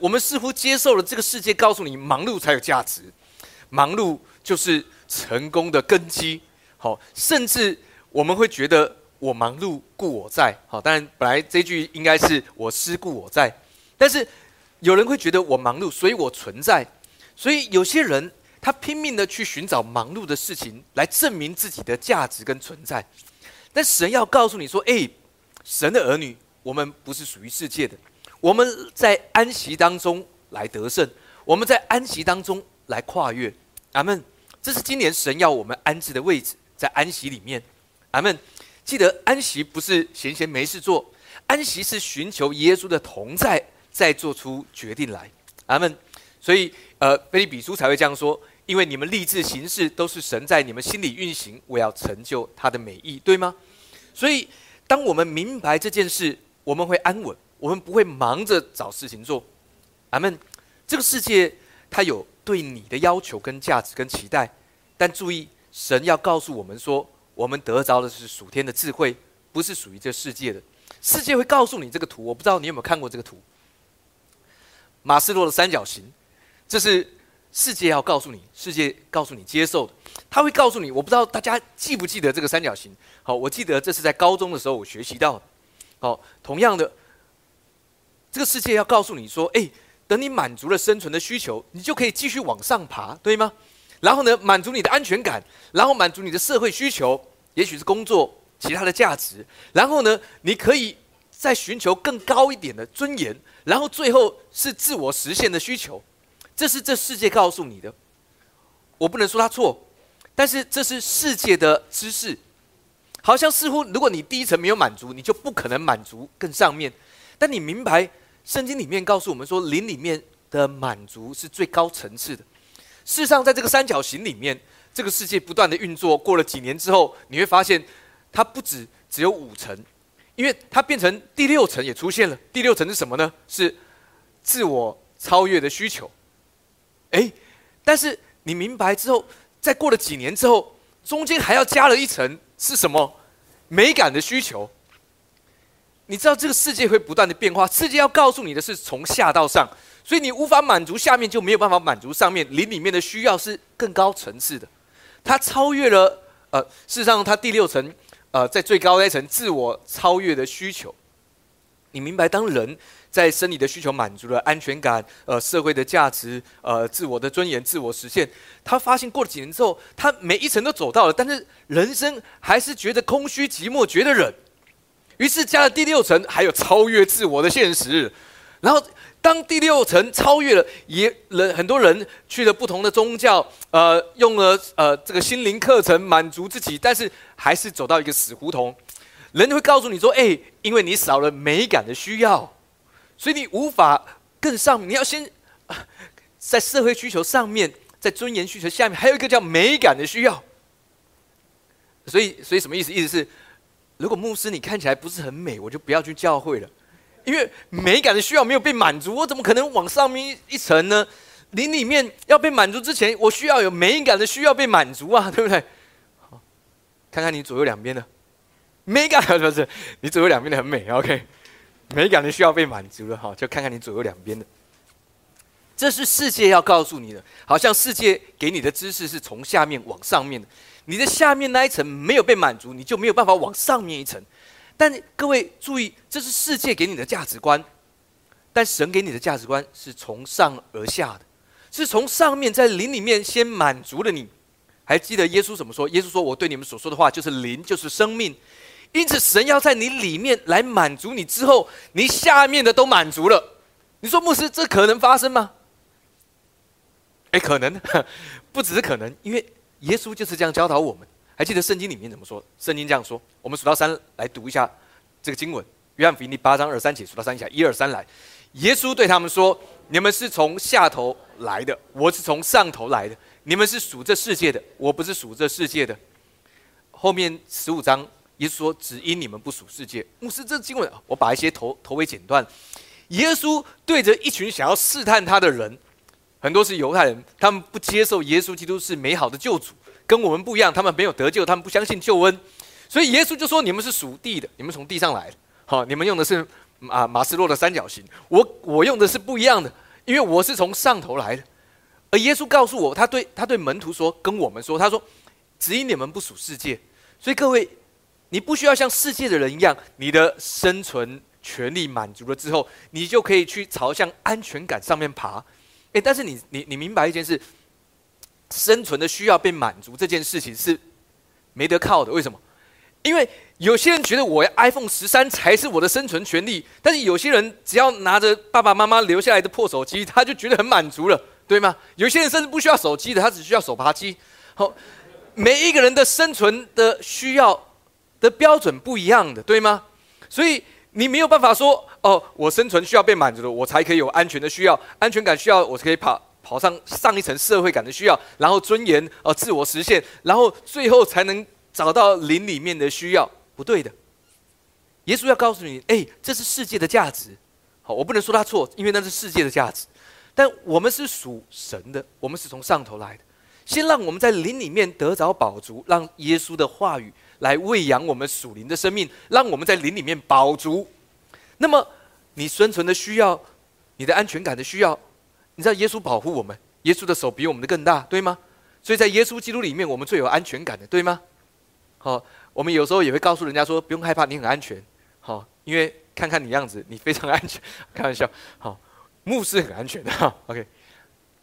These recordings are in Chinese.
我们似乎接受了这个世界告诉你忙碌才有价值，忙碌就是成功的根基。好，甚至我们会觉得我忙碌故我在。好，当然本来这句应该是我思故我在，但是有人会觉得我忙碌，所以我存在。所以有些人他拼命的去寻找忙碌的事情来证明自己的价值跟存在。但神要告诉你说：“哎，神的儿女，我们不是属于世界的。”我们在安息当中来得胜，我们在安息当中来跨越。阿门。这是今年神要我们安置的位置，在安息里面。阿门。记得安息不是闲闲没事做，安息是寻求耶稣的同在，再做出决定来。阿门。所以，呃，菲利比书才会这样说：因为你们立志行事，都是神在你们心里运行，我要成就他的美意，对吗？所以，当我们明白这件事，我们会安稳。我们不会忙着找事情做，阿门。这个世界它有对你的要求、跟价值、跟期待，但注意，神要告诉我们说，我们得着的是属天的智慧，不是属于这世界的。世界会告诉你这个图，我不知道你有没有看过这个图。马斯洛的三角形，这是世界要告诉你，世界告诉你接受的。他会告诉你，我不知道大家记不记得这个三角形。好，我记得这是在高中的时候我学习到的。好，同样的。这个世界要告诉你说：“哎，等你满足了生存的需求，你就可以继续往上爬，对吗？然后呢，满足你的安全感，然后满足你的社会需求，也许是工作其他的价值。然后呢，你可以再寻求更高一点的尊严，然后最后是自我实现的需求。这是这世界告诉你的。我不能说他错，但是这是世界的知识。好像似乎，如果你第一层没有满足，你就不可能满足更上面。但你明白？”圣经里面告诉我们说，灵里面的满足是最高层次的。事实上，在这个三角形里面，这个世界不断的运作，过了几年之后，你会发现它不止只有五层，因为它变成第六层也出现了。第六层是什么呢？是自我超越的需求。哎，但是你明白之后，在过了几年之后，中间还要加了一层是什么？美感的需求。你知道这个世界会不断的变化，世界要告诉你的是从下到上，所以你无法满足下面，就没有办法满足上面。灵里面的需要是更高层次的，它超越了呃，事实上它第六层呃，在最高那层自我超越的需求。你明白，当人在生理的需求满足了，安全感、呃，社会的价值、呃，自我的尊严、自我实现，他发现过了几年之后，他每一层都走到了，但是人生还是觉得空虚、寂寞、觉得冷。于是加了第六层，还有超越自我的现实。然后当第六层超越了，也人很多人去了不同的宗教，呃，用了呃这个心灵课程满足自己，但是还是走到一个死胡同。人会告诉你说：“哎，因为你少了美感的需要，所以你无法更上。你要先 在社会需求上面，在尊严需求下面，还有一个叫美感的需要。所以，所以什么意思？意思是。”如果牧师你看起来不是很美，我就不要去教会了，因为美感的需要没有被满足，我怎么可能往上面一层呢？你里面要被满足之前，我需要有美感的需要被满足啊，对不对？好，看看你左右两边的美感不是？你左右两边的很美，OK？美感的需要被满足了，哈，就看看你左右两边的。这是世界要告诉你的，好像世界给你的知识是从下面往上面的。你的下面那一层没有被满足，你就没有办法往上面一层。但各位注意，这是世界给你的价值观，但神给你的价值观是从上而下的，是从上面在灵里面先满足了你。还记得耶稣怎么说？耶稣说：“我对你们所说的话就是灵，就是生命。”因此，神要在你里面来满足你之后，你下面的都满足了。你说牧师，这可能发生吗？哎，可能，不只是可能，因为。耶稣就是这样教导我们。还记得圣经里面怎么说？圣经这样说：我们数到三来读一下这个经文，《约翰福音》第八章二三节，数到三下，一二三来。耶稣对他们说：“你们是从下头来的，我是从上头来的。你们是属这世界的，我不是属这世界的。”后面十五章，耶稣说：“只因你们不属世界。”牧师，这经文我把一些头头尾剪断。耶稣对着一群想要试探他的人。很多是犹太人，他们不接受耶稣基督是美好的救主，跟我们不一样。他们没有得救，他们不相信救恩，所以耶稣就说：“你们是属地的，你们从地上来的。好，你们用的是啊马斯洛的三角形，我我用的是不一样的。因为我是从上头来的。而耶稣告诉我，他对他对门徒说，跟我们说，他说，只因你们不属世界，所以各位，你不需要像世界的人一样，你的生存权利满足了之后，你就可以去朝向安全感上面爬。诶，但是你你你明白一件事，生存的需要被满足这件事情是没得靠的。为什么？因为有些人觉得我 iPhone 十三才是我的生存权利，但是有些人只要拿着爸爸妈妈留下来的破手机，他就觉得很满足了，对吗？有些人甚至不需要手机的，他只需要手扒机。好，每一个人的生存的需要的标准不一样的，对吗？所以你没有办法说，哦，我生存需要被满足了，我才可以有安全的需要，安全感需要，我可以跑跑上上一层社会感的需要，然后尊严呃自我实现，然后最后才能。找到灵里面的需要，不对的。耶稣要告诉你，哎，这是世界的价值。好，我不能说他错，因为那是世界的价值。但我们是属神的，我们是从上头来的。先让我们在灵里面得着宝足，让耶稣的话语来喂养我们属灵的生命，让我们在灵里面饱足。那么，你生存的需要，你的安全感的需要，你知道耶稣保护我们，耶稣的手比我们的更大，对吗？所以在耶稣基督里面，我们最有安全感的，对吗？好，我们有时候也会告诉人家说，不用害怕，你很安全。好，因为看看你样子，你非常安全。开玩笑，好，牧师很安全的。OK，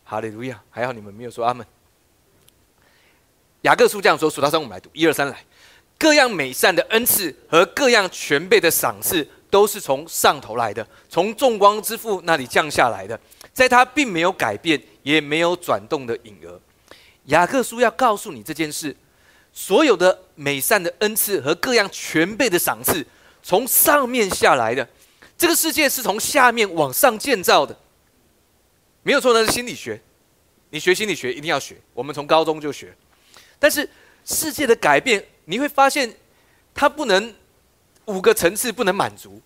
哈利路亚，还好你们没有说阿门。雅各书这样说，数到三我们来读，一二三来。各样美善的恩赐和各样全备的赏赐，都是从上头来的，从众光之父那里降下来的，在他并没有改变，也没有转动的影儿。雅各书要告诉你这件事。所有的美善的恩赐和各样全备的赏赐，从上面下来的。这个世界是从下面往上建造的，没有错。那是心理学，你学心理学一定要学。我们从高中就学。但是世界的改变，你会发现它不能五个层次不能满足，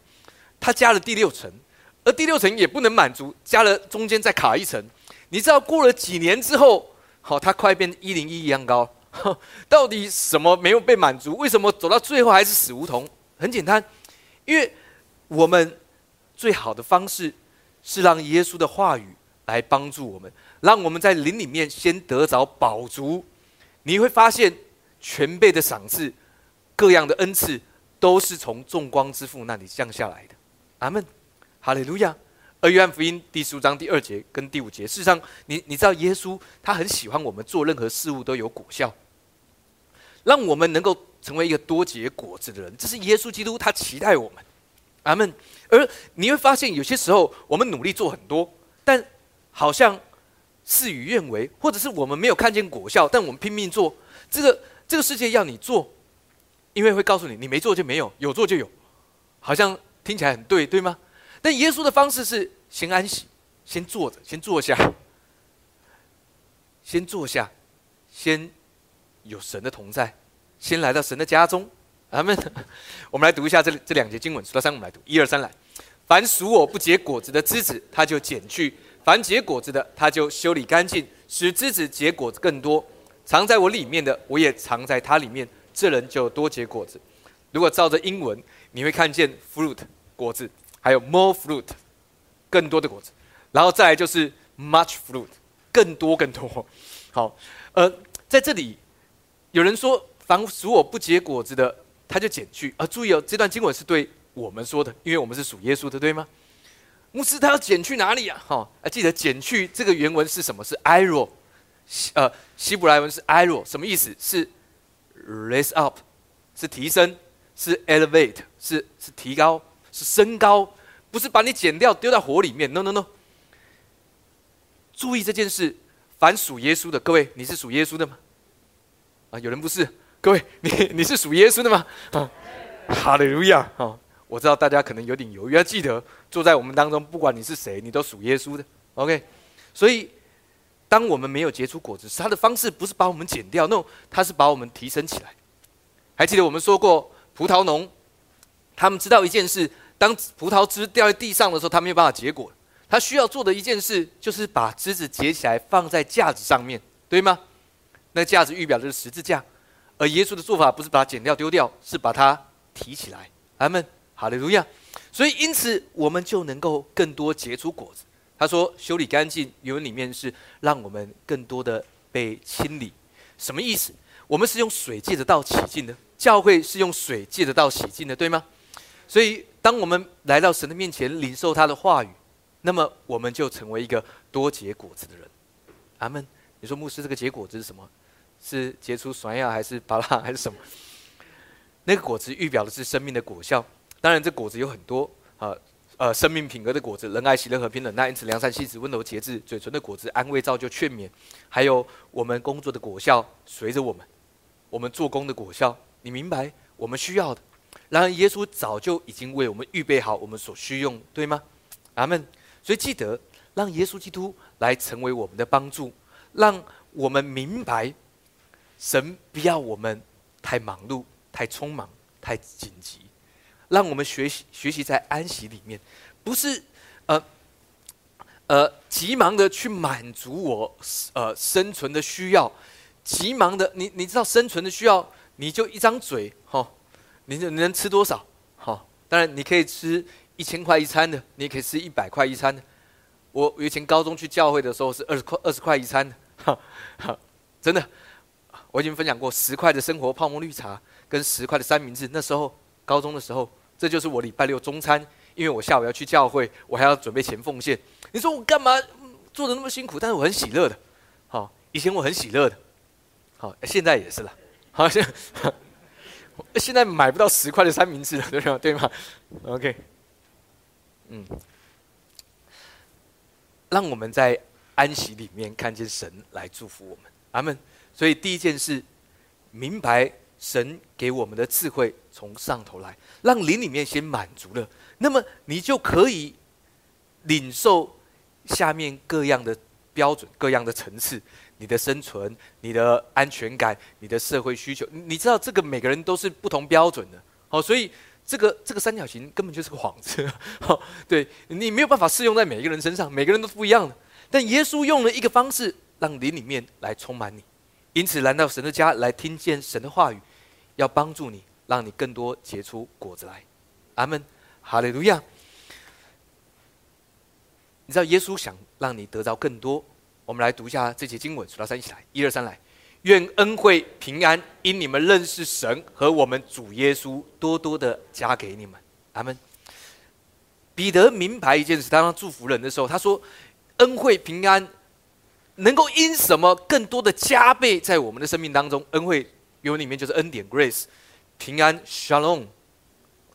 他加了第六层，而第六层也不能满足，加了中间再卡一层。你知道过了几年之后，好，它快变一零一一样高。到底什么没有被满足？为什么走到最后还是死胡同？很简单，因为我们最好的方式是让耶稣的话语来帮助我们，让我们在灵里面先得着饱足。你会发现，全备的赏赐、各样的恩赐，都是从众光之父那里降下来的。阿门，哈利路亚。而约翰福音第十五章第二节跟第五节，事实上，你你知道，耶稣他很喜欢我们做任何事物都有果效。让我们能够成为一个多结果子的人，这是耶稣基督他期待我们，阿门。而你会发现，有些时候我们努力做很多，但好像事与愿违，或者是我们没有看见果效，但我们拼命做。这个这个世界要你做，因为会告诉你，你没做就没有，有做就有，好像听起来很对，对吗？但耶稣的方式是先安息，先坐着，先坐下，先坐下，先。有神的同在，先来到神的家中，阿门。我们来读一下这这两节经文，数到三，我们来读，一二三来。凡属我不结果子的枝子，他就剪去；凡结果子的，他就修理干净，使枝子结果子更多。藏在我里面的，我也藏在他里面，这人就多结果子。如果照着英文，你会看见 fruit 果子，还有 more fruit 更多的果子，然后再来就是 much fruit 更多更多。好，呃，在这里。有人说，凡属我不结果子的，他就减去。啊，注意哦，这段经文是对我们说的，因为我们是属耶稣的，对吗？牧师，他要减去哪里呀？哈，啊，记得减去这个原文是什么？是 iro，呃，希伯来文是 iro，什么意思？是 raise up，是提升，是 elevate，是是提高，是升高，不是把你剪掉丢到火里面。No No No，注意这件事，凡属耶稣的，各位，你是属耶稣的吗？啊，有人不是？各位，你 你是属耶稣的吗？啊，哈利路亚！啊，我知道大家可能有点犹豫，要记得坐在我们当中，不管你是谁，你都属耶稣的。OK，所以当我们没有结出果子，他的方式不是把我们剪掉，no，他是把我们提升起来。还记得我们说过，葡萄农他们知道一件事：当葡萄枝掉在地上的时候，他没有办法结果。他需要做的一件事，就是把枝子结起来，放在架子上面，对吗？那架子预表的是十字架，而耶稣的做法不是把它剪掉丢掉，是把它提起来。阿门，哈利路亚。所以因此我们就能够更多结出果子。他说修理干净，原文里面是让我们更多的被清理。什么意思？我们是用水借着道洗净的，教会是用水借着道洗净的，对吗？所以，当我们来到神的面前领受他的话语，那么我们就成为一个多结果子的人。阿门。你说牧师，这个结果子是什么？是结出酸芽，还是巴拉，还是什么？那个果子预表的是生命的果效。当然，这果子有很多啊，呃生命品格的果子，仁爱、喜乐、和平、忍耐、因此良善、细致、温柔、节制；嘴唇的果子，安慰、造就、劝勉。还有我们工作的果效，随着我们，我们做工的果效，你明白我们需要的。然而，耶稣早就已经为我们预备好我们所需用，对吗？阿门。所以记得让耶稣基督来成为我们的帮助，让我们明白，神不要我们太忙碌。太匆忙，太紧急，让我们学习学习在安息里面，不是呃呃急忙的去满足我呃生存的需要，急忙的你你知道生存的需要，你就一张嘴哈，你你能吃多少？好，当然你可以吃一千块一餐的，你也可以吃一百块一餐的。我以前高中去教会的时候是二十块二十块一餐的，哈哈，真的，我已经分享过十块的生活泡沫绿茶。跟十块的三明治，那时候高中的时候，这就是我礼拜六中餐，因为我下午要去教会，我还要准备钱奉献。你说我干嘛做的那么辛苦？但是我很喜乐的，好，以前我很喜乐的，好，现在也是了，好像 现在买不到十块的三明治了，对吗？对吗？OK，嗯，让我们在安息里面看见神来祝福我们，阿门。所以第一件事，明白。神给我们的智慧从上头来，让灵里面先满足了，那么你就可以领受下面各样的标准、各样的层次，你的生存、你的安全感、你的社会需求。你知道这个每个人都是不同标准的，好，所以这个这个三角形根本就是个幌子，好，对你没有办法适用在每一个人身上，每个人都不一样的。但耶稣用了一个方式，让灵里面来充满你，因此来到神的家来听见神的话语。要帮助你，让你更多结出果子来。阿门，哈利路亚。你知道耶稣想让你得到更多。我们来读一下这节经文，数到三一起来，一二三来。愿恩惠平安因你们认识神和我们主耶稣多多的加给你们。阿门。彼得明白一件事，当他祝福人的时候，他说：“恩惠平安能够因什么更多的加倍在我们的生命当中？恩惠。”原文里面就是恩典 （grace），平安 （shalom）。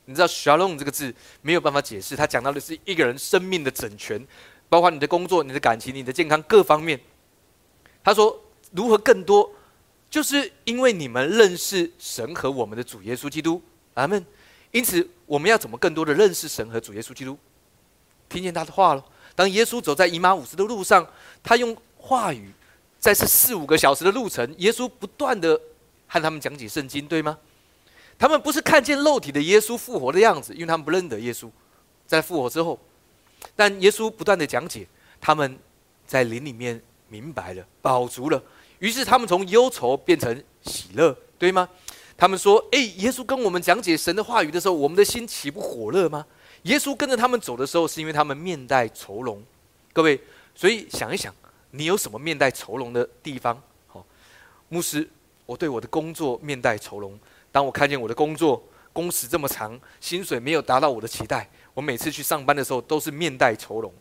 你知道 “shalom” 这个字没有办法解释，它讲到的是一个人生命的整全，包括你的工作、你的感情、你的健康各方面。他说：“如何更多？就是因为你们认识神和我们的主耶稣基督。”阿门。因此，我们要怎么更多的认识神和主耶稣基督？听见他的话了。当耶稣走在以马五斯的路上，他用话语，在这四五个小时的路程，耶稣不断的。和他们讲解圣经，对吗？他们不是看见肉体的耶稣复活的样子，因为他们不认得耶稣，在复活之后。但耶稣不断的讲解，他们在灵里面明白了，饱足了。于是他们从忧愁变成喜乐，对吗？他们说：“诶，耶稣跟我们讲解神的话语的时候，我们的心岂不火热吗？”耶稣跟着他们走的时候，是因为他们面带愁容。各位，所以想一想，你有什么面带愁容的地方？好，牧师。我对我的工作面带愁容。当我看见我的工作工时这么长，薪水没有达到我的期待，我每次去上班的时候都是面带愁容。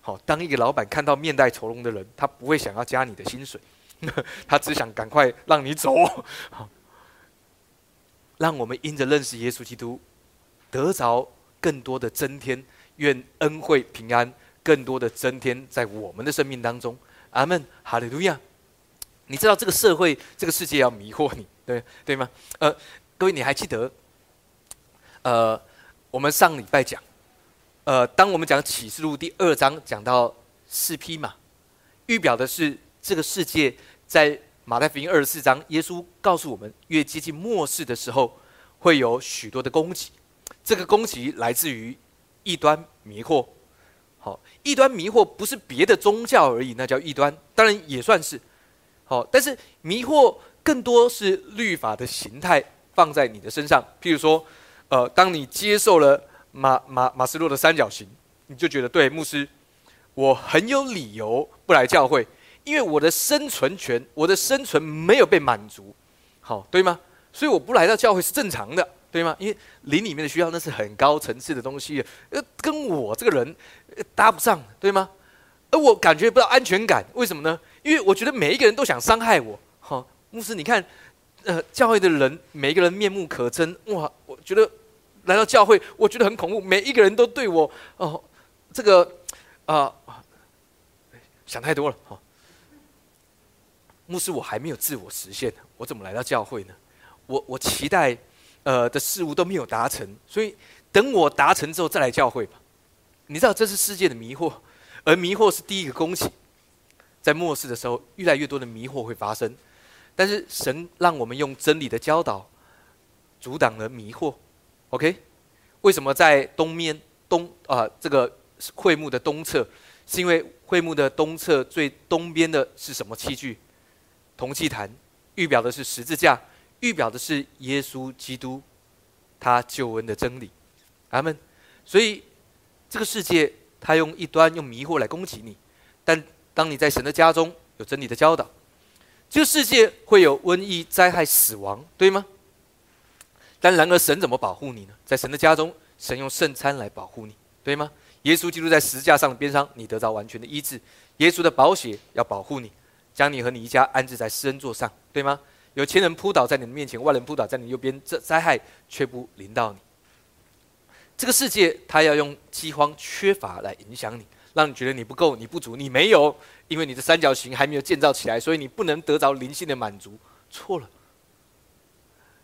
好，当一个老板看到面带愁容的人，他不会想要加你的薪水，他只想赶快让你走。好，让我们因着认识耶稣基督，得着更多的增添，愿恩惠平安更多的增添在我们的生命当中。阿门，哈利路亚。你知道这个社会、这个世界要迷惑你，对对吗？呃，各位，你还记得？呃，我们上礼拜讲，呃，当我们讲启示录第二章讲到四匹马，预表的是这个世界在马太福音二十四章，耶稣告诉我们，越接近末世的时候，会有许多的攻击。这个攻击来自于异端迷惑。好，异端迷惑不是别的宗教而已，那叫异端，当然也算是。好，但是迷惑更多是律法的形态放在你的身上。譬如说，呃，当你接受了马马马斯洛的三角形，你就觉得对牧师，我很有理由不来教会，因为我的生存权，我的生存没有被满足，好对吗？所以我不来到教会是正常的，对吗？因为灵里面的需要那是很高层次的东西，呃，跟我这个人搭不上，对吗？而我感觉不到安全感，为什么呢？因为我觉得每一个人都想伤害我。好，牧师，你看，呃，教会的人每一个人面目可憎，哇，我觉得来到教会，我觉得很恐怖，每一个人都对我，哦，这个啊，想太多了。哈，牧师，我还没有自我实现，我怎么来到教会呢？我我期待，呃的事物都没有达成，所以等我达成之后再来教会吧。你知道这是世界的迷惑，而迷惑是第一个攻击。在末世的时候，越来越多的迷惑会发生，但是神让我们用真理的教导阻挡了迷惑。OK，为什么在东面东啊这个会幕的东侧？是因为会幕的东侧最东边的是什么器具？铜器坛，预表的是十字架。预表的是耶稣基督，他救恩的真理，阿门。所以这个世界，他用一端用迷惑来攻击你，但当你在神的家中有真理的教导，这个世界会有瘟疫、灾害、死亡，对吗？但然而神怎么保护你呢？在神的家中，神用圣餐来保护你，对吗？耶稣基督在十字架上的边上，你得到完全的医治。耶稣的宝血要保护你，将你和你一家安置在施恩座上，对吗？有钱人扑倒在你的面前，万人扑倒在你右边，这灾害却不临到你。这个世界，他要用饥荒、缺乏来影响你，让你觉得你不够、你不足、你没有，因为你的三角形还没有建造起来，所以你不能得着灵性的满足。错了，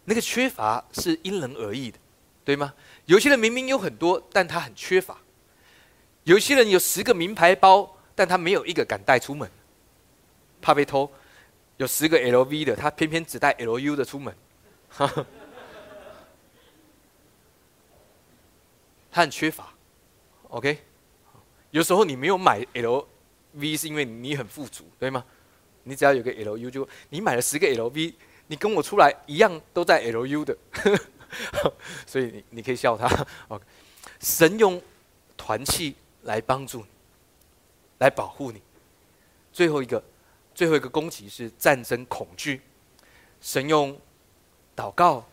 那个缺乏是因人而异的，对吗？有些人明明有很多，但他很缺乏；有些人有十个名牌包，但他没有一个敢带出门，怕被偷。有十个 LV 的，他偏偏只带 LU 的出门，他很缺乏，OK？有时候你没有买 LV 是因为你很富足，对吗？你只要有个 LU 就，你买了十个 LV，你跟我出来一样都在 LU 的，所以你你可以笑他。OK？神用团契来帮助你，来保护你。最后一个。最后一个攻击是战争恐惧，神用祷告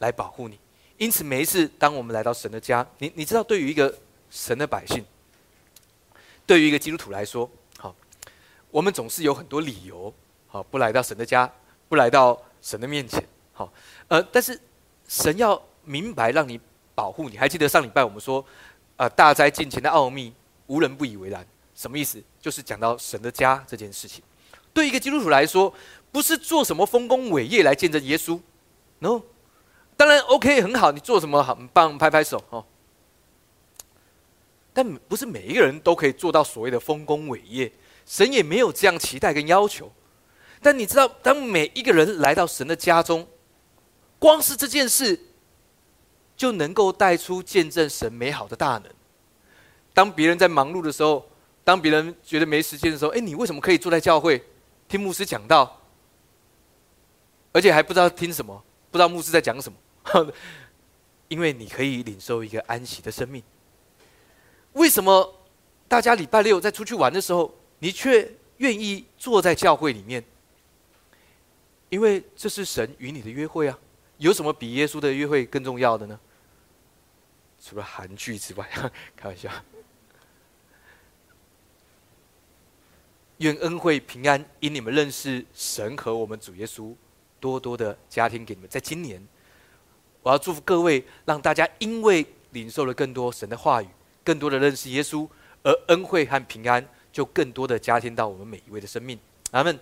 来保护你。因此，每一次当我们来到神的家，你你知道，对于一个神的百姓，对于一个基督徒来说，好，我们总是有很多理由，好不来到神的家，不来到神的面前，好，呃，但是神要明白让你保护你。还记得上礼拜我们说，呃，大灾近前的奥秘，无人不以为然。什么意思？就是讲到神的家这件事情，对一个基督徒来说，不是做什么丰功伟业来见证耶稣，no，当然 OK 很好，你做什么很棒，拍拍手哦。但不是每一个人都可以做到所谓的丰功伟业，神也没有这样期待跟要求。但你知道，当每一个人来到神的家中，光是这件事就能够带出见证神美好的大能。当别人在忙碌的时候，当别人觉得没时间的时候，哎，你为什么可以坐在教会听牧师讲道，而且还不知道听什么，不知道牧师在讲什么？因为你可以领受一个安息的生命。为什么大家礼拜六在出去玩的时候，你却愿意坐在教会里面？因为这是神与你的约会啊！有什么比耶稣的约会更重要的呢？除了韩剧之外，开玩笑。愿恩惠平安因你们认识神和我们主耶稣，多多的家庭给你们。在今年，我要祝福各位，让大家因为领受了更多神的话语，更多的认识耶稣，而恩惠和平安就更多的加添到我们每一位的生命。阿门。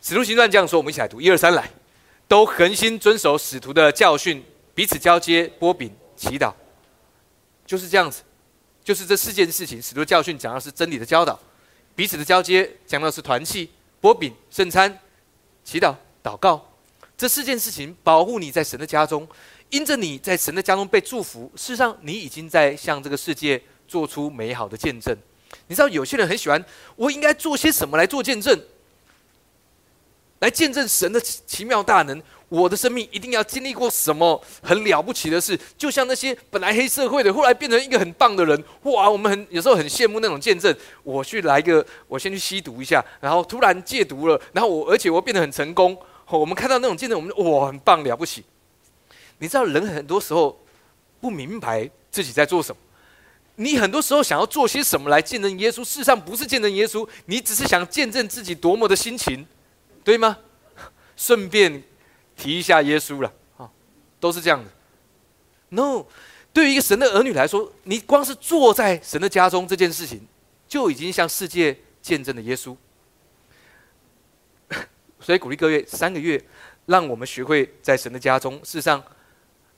使徒行传这样说，我们一起来读一二三来，都恒心遵守使徒的教训，彼此交接，波饼，祈祷，就是这样子，就是这四件事情。使徒教训讲的是真理的教导。彼此的交接，讲到是团契、波饼、圣餐、祈祷、祷告，这四件事情保护你在神的家中，因着你在神的家中被祝福，事实上你已经在向这个世界做出美好的见证。你知道有些人很喜欢，我应该做些什么来做见证？来见证神的奇妙大能。我的生命一定要经历过什么很了不起的事，就像那些本来黑社会的，后来变成一个很棒的人。哇，我们很有时候很羡慕那种见证。我去来个，我先去吸毒一下，然后突然戒毒了，然后我而且我变得很成功。我们看到那种见证，我们哇，很棒了不起。你知道人很多时候不明白自己在做什么，你很多时候想要做些什么来见证耶稣，事实上不是见证耶稣，你只是想见证自己多么的心情，对吗？顺便。提一下耶稣了，啊，都是这样的。No，对于一个神的儿女来说，你光是坐在神的家中这件事情，就已经向世界见证了耶稣。所以鼓励各位三个月，让我们学会在神的家中。事实上，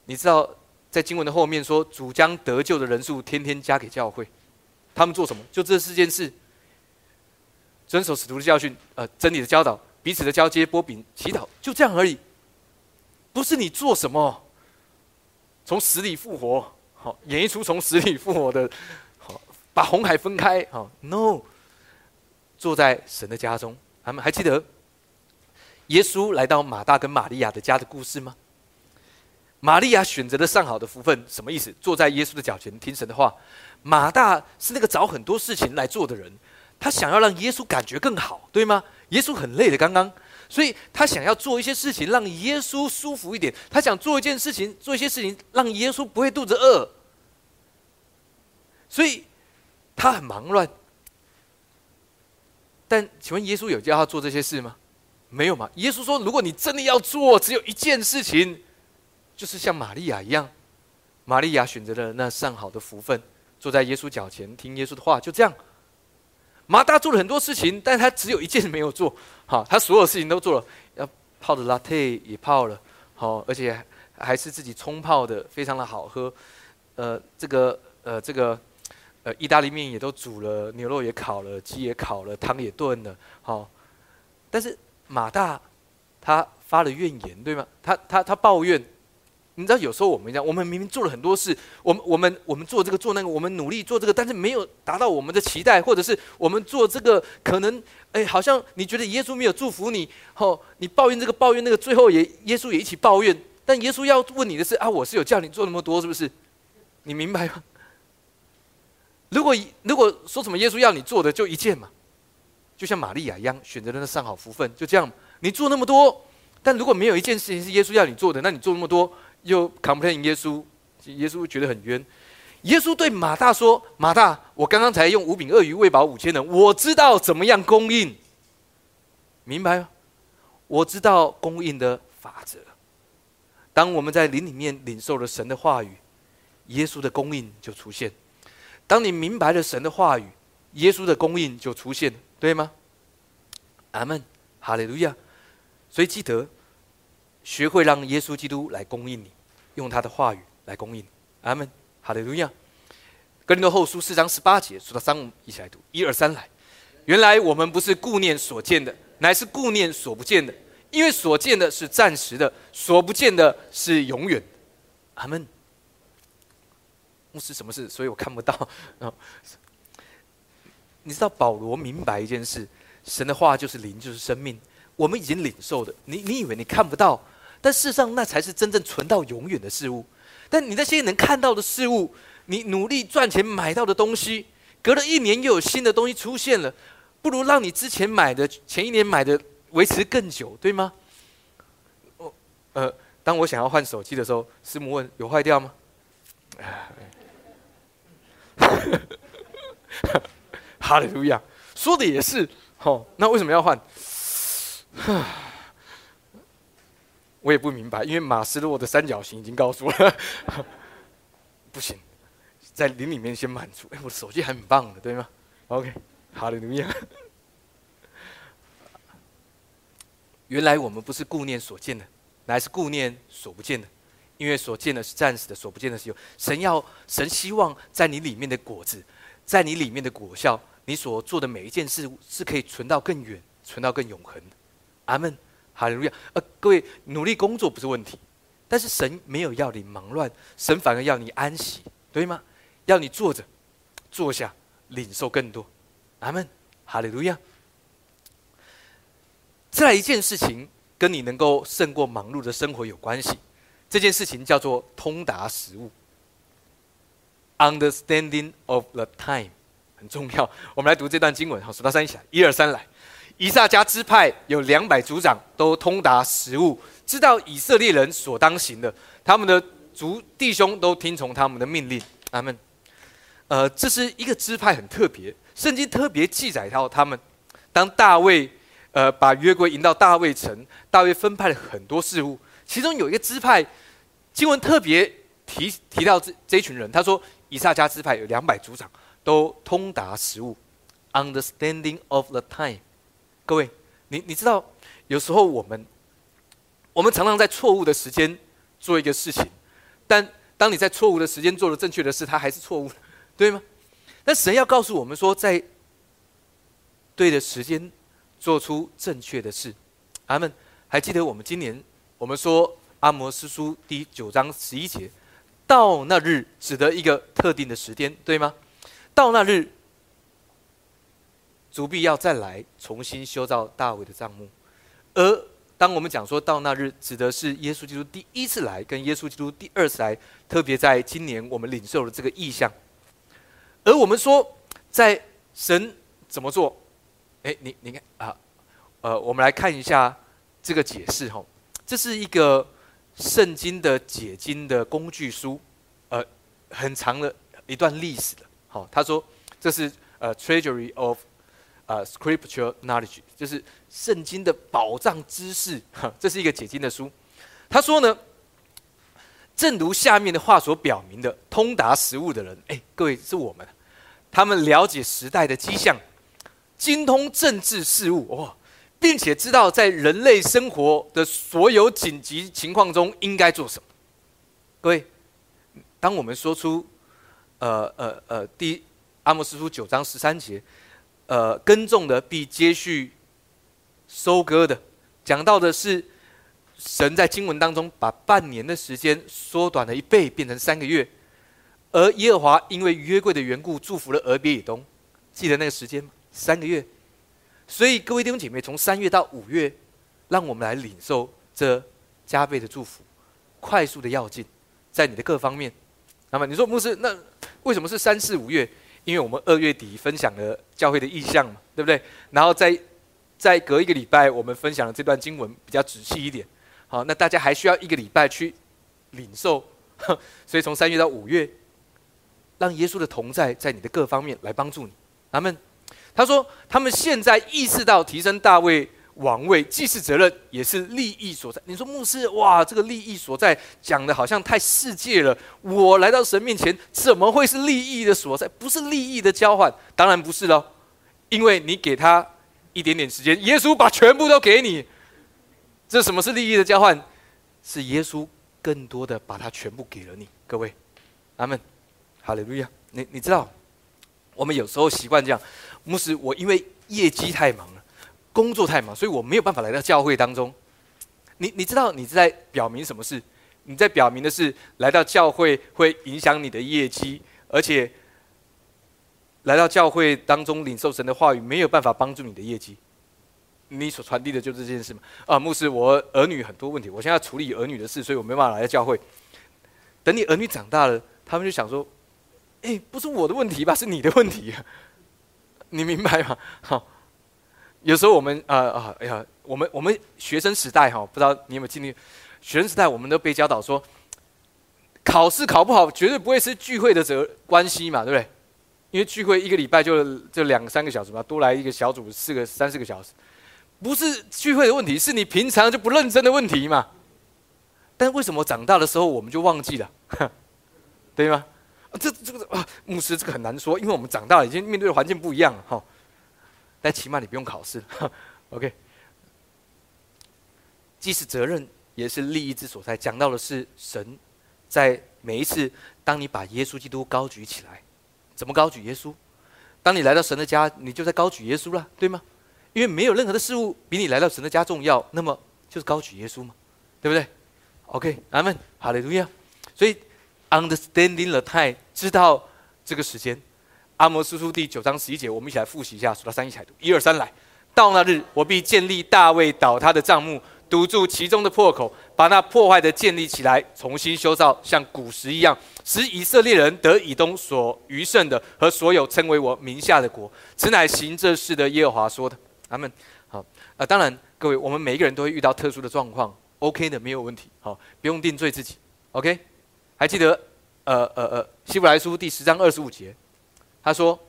你知道在经文的后面说，主将得救的人数天天加给教会。他们做什么？就这四件事：遵守使徒的教训，呃，真理的教导，彼此的交接，波饼，祈祷，就这样而已。不是你做什么，从死里复活，好演一出从死里复活的，好把红海分开，好 no，坐在神的家中，他们还记得耶稣来到马大跟玛利亚的家的故事吗？玛利亚选择了上好的福分，什么意思？坐在耶稣的脚前听神的话。马大是那个找很多事情来做的人，他想要让耶稣感觉更好，对吗？耶稣很累的，刚刚。所以他想要做一些事情，让耶稣舒服一点。他想做一件事情，做一些事情，让耶稣不会肚子饿。所以他很忙乱。但请问耶稣有叫他做这些事吗？没有吗？耶稣说：“如果你真的要做，只有一件事情，就是像玛利亚一样。玛利亚选择了那上好的福分，坐在耶稣脚前听耶稣的话，就这样。”马大做了很多事情，但他只有一件没有做。好，他所有事情都做了，要泡的 latte 也泡了，好，而且还是自己冲泡的，非常的好喝。呃，这个呃这个呃意大利面也都煮了，牛肉也烤了，鸡也烤了，汤也炖了，好。但是马大他发了怨言，对吗？他他他抱怨。你知道有时候我们一样，我们明明做了很多事，我们我们我们做这个做那个，我们努力做这个，但是没有达到我们的期待，或者是我们做这个可能，哎，好像你觉得耶稣没有祝福你，吼，你抱怨这个抱怨那个，最后也耶稣也一起抱怨。但耶稣要问你的是啊，我是有叫你做那么多，是不是？你明白吗？如果如果说什么耶稣要你做的就一件嘛，就像玛利亚一样选择了那上好福分，就这样，你做那么多，但如果没有一件事情是耶稣要你做的，那你做那么多。又 complain 耶稣，耶稣觉得很冤。耶稣对马大说：“马大，我刚刚才用五饼鳄鱼喂饱五千人，我知道怎么样供应，明白吗？我知道供应的法则。当我们在灵里面领受了神的话语，耶稣的供应就出现。当你明白了神的话语，耶稣的供应就出现，对吗？阿门，哈利路亚。所以记得。”学会让耶稣基督来供应你，用他的话语来供应。阿门，哈利路亚。哥林多后书四章十八节，说到三，一起来读，一二三来。原来我们不是顾念所见的，乃是顾念所不见的，因为所见的是暂时的，所不见的是永远。阿门。牧师什么事？所以我看不到。你知道保罗明白一件事：神的话就是灵，就是生命。我们已经领受的，你你以为你看不到？但事实上，那才是真正存到永远的事物。但你那些能看到的事物，你努力赚钱买到的东西，隔了一年又有新的东西出现了，不如让你之前买的、前一年买的维持更久，对吗？我呃，当我想要换手机的时候，师母问：“有坏掉吗？” 哈利路亚，说的也是。好，那为什么要换？我也不明白，因为马斯洛的三角形已经告诉了，不行，在林里面先满足。哎，我的手机还很棒的，对吗？OK，好的，怎么样？原来我们不是顾念所见的，乃是顾念所不见的，因为所见的是暂时的，所不见的是有。神要神希望在你里面的果子，在你里面的果效，你所做的每一件事是可以存到更远，存到更永恒的。阿门。哈利路亚！呃，各位努力工作不是问题，但是神没有要你忙乱，神反而要你安息，对吗？要你坐着、坐下，领受更多。阿门！哈利路亚！再来一件事情，跟你能够胜过忙碌的生活有关系。这件事情叫做通达食物，understanding of the time 很重要。我们来读这段经文，好，数到三一起来，一二三来。以撒家支派有两百族长，都通达食物，知道以色列人所当行的，他们的族弟兄都听从他们的命令。阿门。呃，这是一个支派很特别，圣经特别记载到他们。当大卫呃把约柜迎到大卫城，大卫分派了很多事物，其中有一个支派，经文特别提提到这这群人，他说以撒家支派有两百族长，都通达食物，understanding of the time。各位，你你知道，有时候我们我们常常在错误的时间做一个事情，但当你在错误的时间做了正确的事，它还是错误。对吗？那神要告诉我们说，在对的时间做出正确的事。阿门。还记得我们今年我们说阿摩斯书第九章十一节，到那日指的一个特定的时间，对吗？到那日，主必要再来重新修造大卫的帐幕。而当我们讲说到那日，指的是耶稣基督第一次来，跟耶稣基督第二次来，特别在今年我们领受了这个意象。而我们说，在神怎么做？哎，你你看啊，呃，我们来看一下这个解释哈。这是一个圣经的解经的工具书，呃，很长的一段历史的。好，他说这是呃 Treasury of 呃 Scripture Knowledge，就是圣经的宝藏知识。这是一个解经的书。他说呢，正如下面的话所表明的，通达实物的人，哎，各位是我们。他们了解时代的迹象，精通政治事务哇，并且知道在人类生活的所有紧急情况中应该做什么。各位，当我们说出呃呃呃第阿莫斯书九章十三节，呃耕种的必接续收割的，讲到的是神在经文当中把半年的时间缩短了一倍，变成三个月。而耶和华因为约柜的缘故，祝福了俄别以东。记得那个时间吗？三个月。所以各位弟兄姐妹，从三月到五月，让我们来领受这加倍的祝福，快速的要进，在你的各方面。那么你说牧师，那为什么是三四五月？因为我们二月底分享了教会的意向嘛，对不对？然后再再隔一个礼拜，我们分享了这段经文比较仔细一点。好，那大家还需要一个礼拜去领受，所以从三月到五月。让耶稣的同在在你的各方面来帮助你。他们他说，他们现在意识到提升大卫王位既是责任，也是利益所在。你说牧师，哇，这个利益所在讲的好像太世界了。我来到神面前，怎么会是利益的所在？不是利益的交换，当然不是喽。因为你给他一点点时间，耶稣把全部都给你。这什么是利益的交换？是耶稣更多的把他全部给了你。各位，阿门。哈利路亚！你你知道，我们有时候习惯这样，牧师，我因为业绩太忙，工作太忙，所以我没有办法来到教会当中。你你知道你在表明什么事？你在表明的是来到教会会影响你的业绩，而且来到教会当中领受神的话语没有办法帮助你的业绩。你所传递的就是这件事嘛？啊，牧师，我儿女很多问题，我现在要处理儿女的事，所以我没办法来到教会。等你儿女长大了，他们就想说。哎，不是我的问题吧？是你的问题，你明白吗？好，有时候我们啊啊，哎呀，我们我们学生时代哈，不知道你有没有经历？学生时代我们都被教导说，考试考不好绝对不会是聚会的责关系嘛，对不对？因为聚会一个礼拜就就两三个小时嘛，多来一个小组四个三四个小时，不是聚会的问题，是你平常就不认真的问题嘛。但为什么长大的时候我们就忘记了？对吗？这这个啊，牧师，这个很难说，因为我们长大了，已经面对的环境不一样了哈。但起码你不用考试，OK。既是责任，也是利益之所在。讲到的是神在每一次，当你把耶稣基督高举起来，怎么高举耶稣？当你来到神的家，你就在高举耶稣了，对吗？因为没有任何的事物比你来到神的家重要，那么就是高举耶稣嘛，对不对？OK，阿门，哈利路亚。所以。Understanding the time，知道这个时间。阿摩斯书第九章十一节，我们一起来复习一下，数到三一起来读，一二三来。到那日，我必建立大卫倒塌的帐幕，堵住其中的破口，把那破坏的建立起来，重新修造，像古时一样，使以色列人得以东所余剩的和所有称为我名下的国。此乃行这事的耶和华说的。阿门。好啊，当然，各位，我们每一个人都会遇到特殊的状况，OK 的，没有问题。好，不用定罪自己。OK，还记得，呃呃呃，希伯来书第十章二十五节，他说：“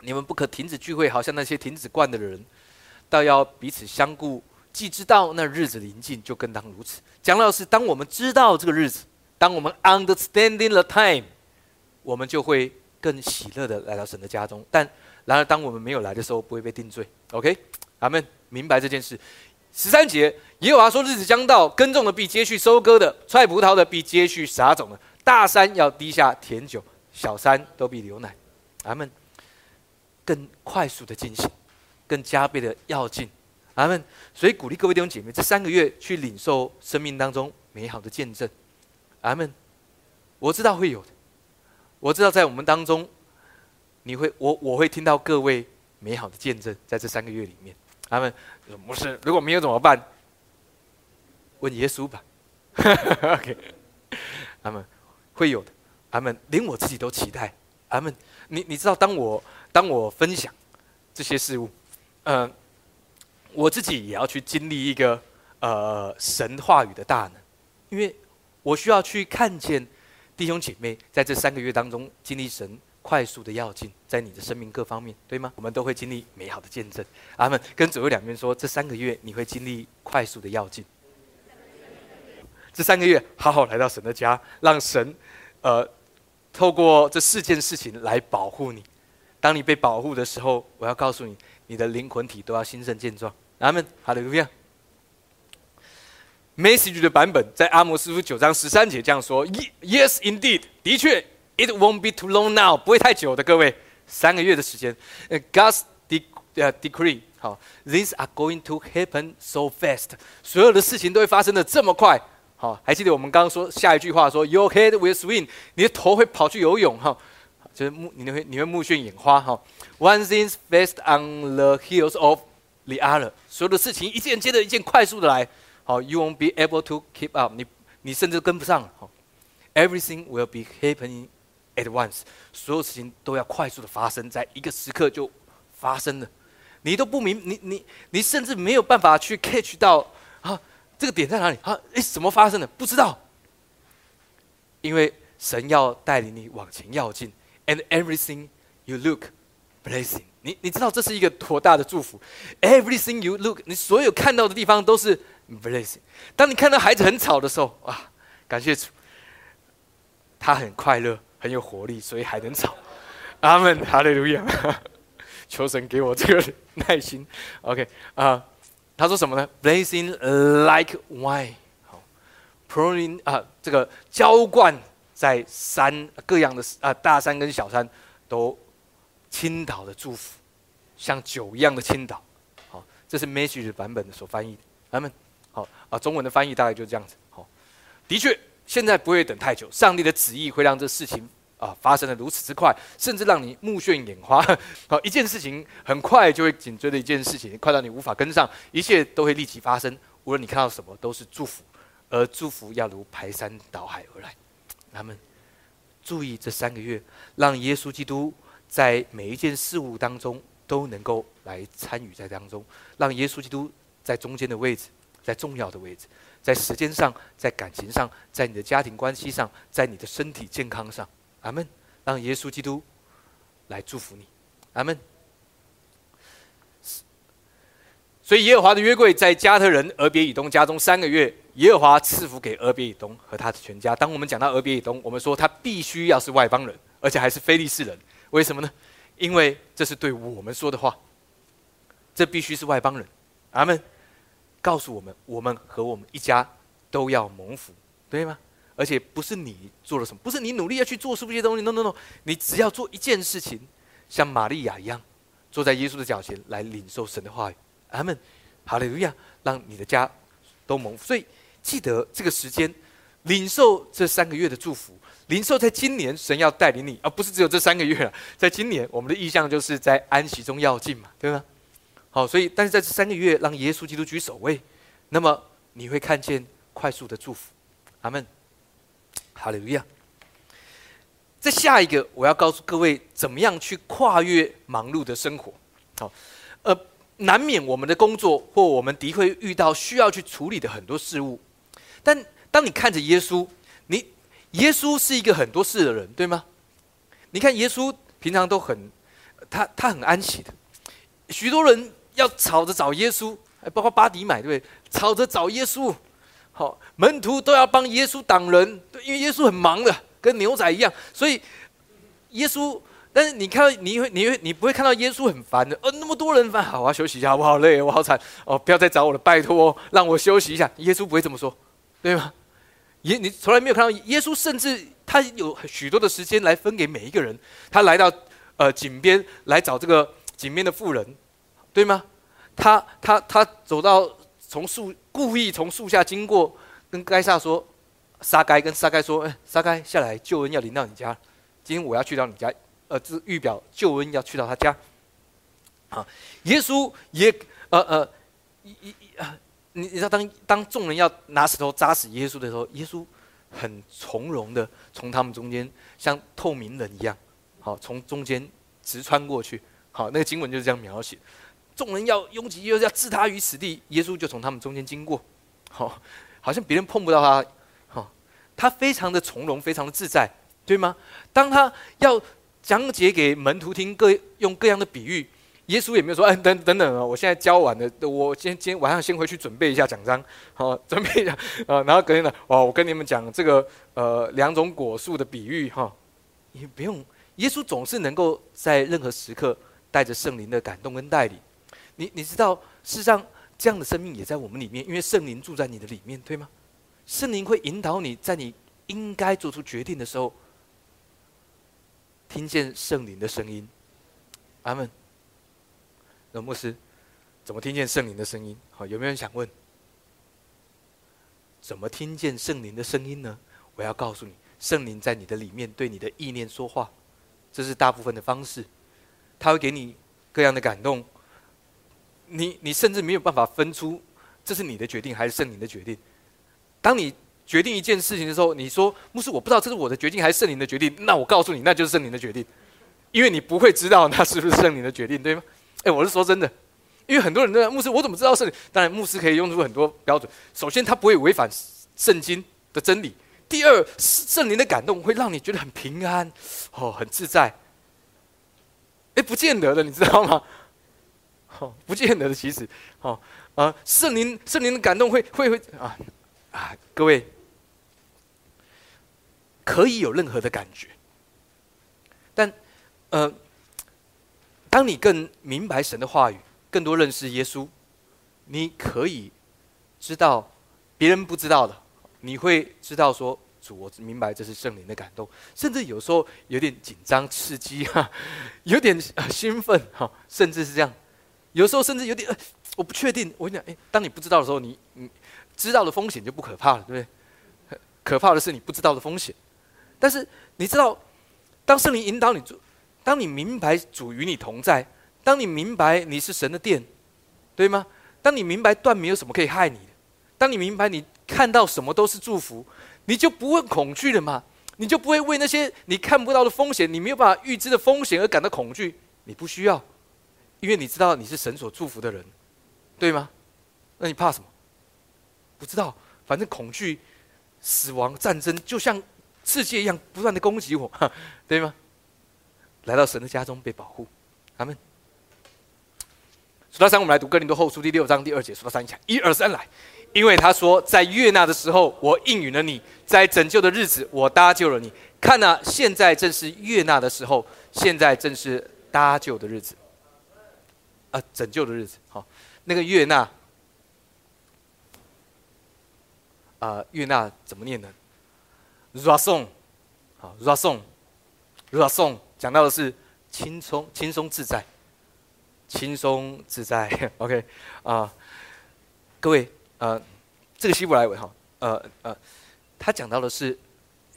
你们不可停止聚会，好像那些停止惯的人，倒要彼此相顾。既知道那日子临近，就更当如此。”讲到是，当我们知道这个日子，当我们 understanding the time，我们就会更喜乐的来到神的家中。但然而，当我们没有来的时候，不会被定罪。OK，阿门。明白这件事。十三节，耶和华说：“日子将到，耕种的必接续收割的，踹葡萄的必接续撒种的。大山要滴下甜酒，小山都必流奶。”阿们。更快速的进行，更加倍的要进。阿门。所以鼓励各位弟兄姐妹，这三个月去领受生命当中美好的见证。阿门。我知道会有的，我知道在我们当中。你会，我我会听到各位美好的见证，在这三个月里面，他们不是，如果没有怎么办？问耶稣吧。OK，他们会有的，他们连我自己都期待。他们，你你知道，当我当我分享这些事物，呃，我自己也要去经历一个呃神话语的大能，因为我需要去看见弟兄姐妹在这三个月当中经历神。快速的要进，在你的生命各方面，对吗？我们都会经历美好的见证。阿门。跟左右两边说，这三个月你会经历快速的要进。这三个月，好好来到神的家，让神，呃，透过这四件事情来保护你。当你被保护的时候，我要告诉你，你的灵魂体都要兴盛健壮。阿门。好的，怎么样？Message 的版本在阿摩斯书九章十三节这样说：Yes, indeed，的确。It won't be too long now，不会太久的，各位，三个月的时间。God's decree，好，These are going to happen so fast，所有的事情都会发生的这么快。好，还记得我们刚刚说下一句话说，Your head will swim，你的头会跑去游泳哈，就是目你会你会目眩眼花哈。One thing's fast on the heels of the other，所有的事情一件接着一件快速的来，好，You won't be able to keep up，你你甚至跟不上。好，Everything will be happening。At once，所有事情都要快速的发生在一个时刻就发生了，你都不明，你你你甚至没有办法去 catch 到啊，这个点在哪里啊？诶，怎么发生的？不知道，因为神要带领你往前要进，and everything you look blessing，你你知道这是一个多大的祝福？Everything you look，你所有看到的地方都是 blessing。当你看到孩子很吵的时候，啊，感谢主，他很快乐。很有活力，所以还能吵。阿门，哈利路亚！求神给我这个耐心。OK 啊，他说什么呢？Blazing like wine，好，pouring 啊，这个浇灌在山各样的啊大山跟小山都倾倒的祝福，像酒一样的倾倒。好，这是 Message 版本的所翻译的。阿门。好啊，中文的翻译大概就是这样子。好，的确。现在不会等太久，上帝的旨意会让这事情啊发生的如此之快，甚至让你目眩眼花。好，一件事情很快就会紧追的一件事情，快到你无法跟上，一切都会立即发生。无论你看到什么，都是祝福，而祝福要如排山倒海而来。他们注意这三个月，让耶稣基督在每一件事物当中都能够来参与在当中，让耶稣基督在中间的位置，在重要的位置。在时间上，在感情上，在你的家庭关系上，在你的身体健康上，阿门。让耶稣基督来祝福你，阿门。所以耶和华的约柜在加特人俄别以东家中三个月，耶和华赐福给俄别以东和他的全家。当我们讲到俄别以东，我们说他必须要是外邦人，而且还是非利士人。为什么呢？因为这是对我们说的话，这必须是外邦人，阿门。告诉我们，我们和我们一家都要蒙福，对吗？而且不是你做了什么，不是你努力要去做是不是这些东西，no no no，你只要做一件事情，像玛利亚一样，坐在耶稣的脚前来领受神的话语。阿门，哈利路亚，让你的家都蒙福。所以记得这个时间，领受这三个月的祝福，领受在今年神要带领你，而不是只有这三个月了。在今年，我们的意向就是在安息中要进嘛，对吗？好，所以但是在这三个月让耶稣基督居首位，那么你会看见快速的祝福。阿门，哈利路亚。在下一个，我要告诉各位，怎么样去跨越忙碌的生活。好，呃，难免我们的工作或我们的确遇到需要去处理的很多事物，但当你看着耶稣，你耶稣是一个很多事的人，对吗？你看耶稣平常都很，他他很安息的，许多人要吵着找耶稣，包括巴迪买，对不对？吵着找耶稣，好，门徒都要帮耶稣挡人，因为耶稣很忙的。跟牛仔一样，所以耶稣，但是你看到你会你会你不会看到耶稣很烦的，呃，那么多人烦，好，我要休息一下，我好累，我好惨，哦，不要再找我了，拜托，让我休息一下。耶稣不会这么说，对吗？耶，你从来没有看到耶稣，甚至他有许多的时间来分给每一个人。他来到呃井边来找这个井边的妇人，对吗？他他他走到从树故意从树下经过，跟该撒说。沙该跟沙该说：“哎，沙该下来，救恩要临到你家。今天我要去到你家，呃，这预表救恩要去到他家。啊，耶稣也，呃呃，一一啊，你你知道，当当众人要拿石头扎死耶稣的时候，耶稣很从容的从他们中间，像透明人一样，好，从中间直穿过去。好，那个经文就是这样描写。众人要拥挤，又要置他于死地，耶稣就从他们中间经过。好，好像别人碰不到他。”好他非常的从容，非常的自在，对吗？当他要讲解给门徒听，各用各样的比喻，耶稣也没有说：“哎，等等等啊，我现在教完了，我今天今天晚上先回去准备一下奖章，好，准备一下啊。”然后隔天呢，哦，我跟你们讲这个呃两种果树的比喻哈，也不用。耶稣总是能够在任何时刻带着圣灵的感动跟带领。你你知道，事实上这样的生命也在我们里面，因为圣灵住在你的里面，对吗？圣灵会引导你在你应该做出决定的时候，听见圣灵的声音。阿门。那牧师怎么听见圣灵的声音？好，有没有人想问？怎么听见圣灵的声音呢？我要告诉你，圣灵在你的里面对你的意念说话，这是大部分的方式。他会给你各样的感动，你你甚至没有办法分出这是你的决定还是圣灵的决定。当你决定一件事情的时候，你说牧师，我不知道这是我的决定还是圣灵的决定。那我告诉你，那就是圣灵的决定，因为你不会知道那是不是圣灵的决定，对吗？哎，我是说真的，因为很多人都在牧师，我怎么知道圣灵？当然，牧师可以用出很多标准。首先，他不会违反圣经的真理；第二，圣灵的感动会让你觉得很平安，哦，很自在。哎，不见得的，你知道吗？哦，不见得的，其实，哦，啊，圣灵圣灵的感动会会会啊。啊，各位可以有任何的感觉，但呃，当你更明白神的话语，更多认识耶稣，你可以知道别人不知道的，你会知道说主，我明白这是圣灵的感动，甚至有时候有点紧张刺激哈，有点兴奋哈，甚至是这样，有时候甚至有点呃我不确定，我跟你讲，哎，当你不知道的时候，你你。知道的风险就不可怕了，对不对？可怕的是你不知道的风险。但是你知道，当圣灵引导你，当你明白主与你同在，当你明白你是神的殿，对吗？当你明白断没有什么可以害你的，当你明白你看到什么都是祝福，你就不会恐惧了嘛？你就不会为那些你看不到的风险、你没有办法预知的风险而感到恐惧。你不需要，因为你知道你是神所祝福的人，对吗？那你怕什么？不知道，反正恐惧、死亡、战争，就像世界一样，不断的攻击我，对吗？来到神的家中被保护，阿门。数到三，我们来读哥林多后书第六章第二节。数到三，一起，一二三，来。因为他说，在悦纳的时候，我应允了你；在拯救的日子，我搭救了你。看呐，现在正是悦纳的时候，现在正是搭救的日子，啊，拯救的日子。好，那个悦纳。啊，悦纳怎么念呢？rason，好，rason，rason，讲到的是轻松、轻松自在、轻松自在。OK，啊，各位，呃，这个希伯来文哈，呃呃，他讲到的是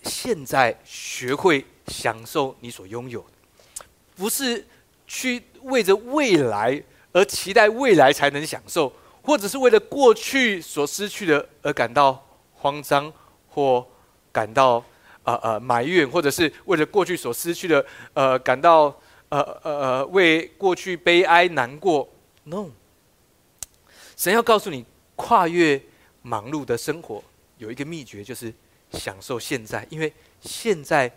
现在学会享受你所拥有的，不是去为着未来而期待未来才能享受，或者是为了过去所失去的而感到慌张或感到呃呃埋怨，或者是为了过去所失去的呃感到呃呃呃为过去悲哀难过。No，神要告诉你，跨越忙碌的生活有一个秘诀，就是享受现在，因为现在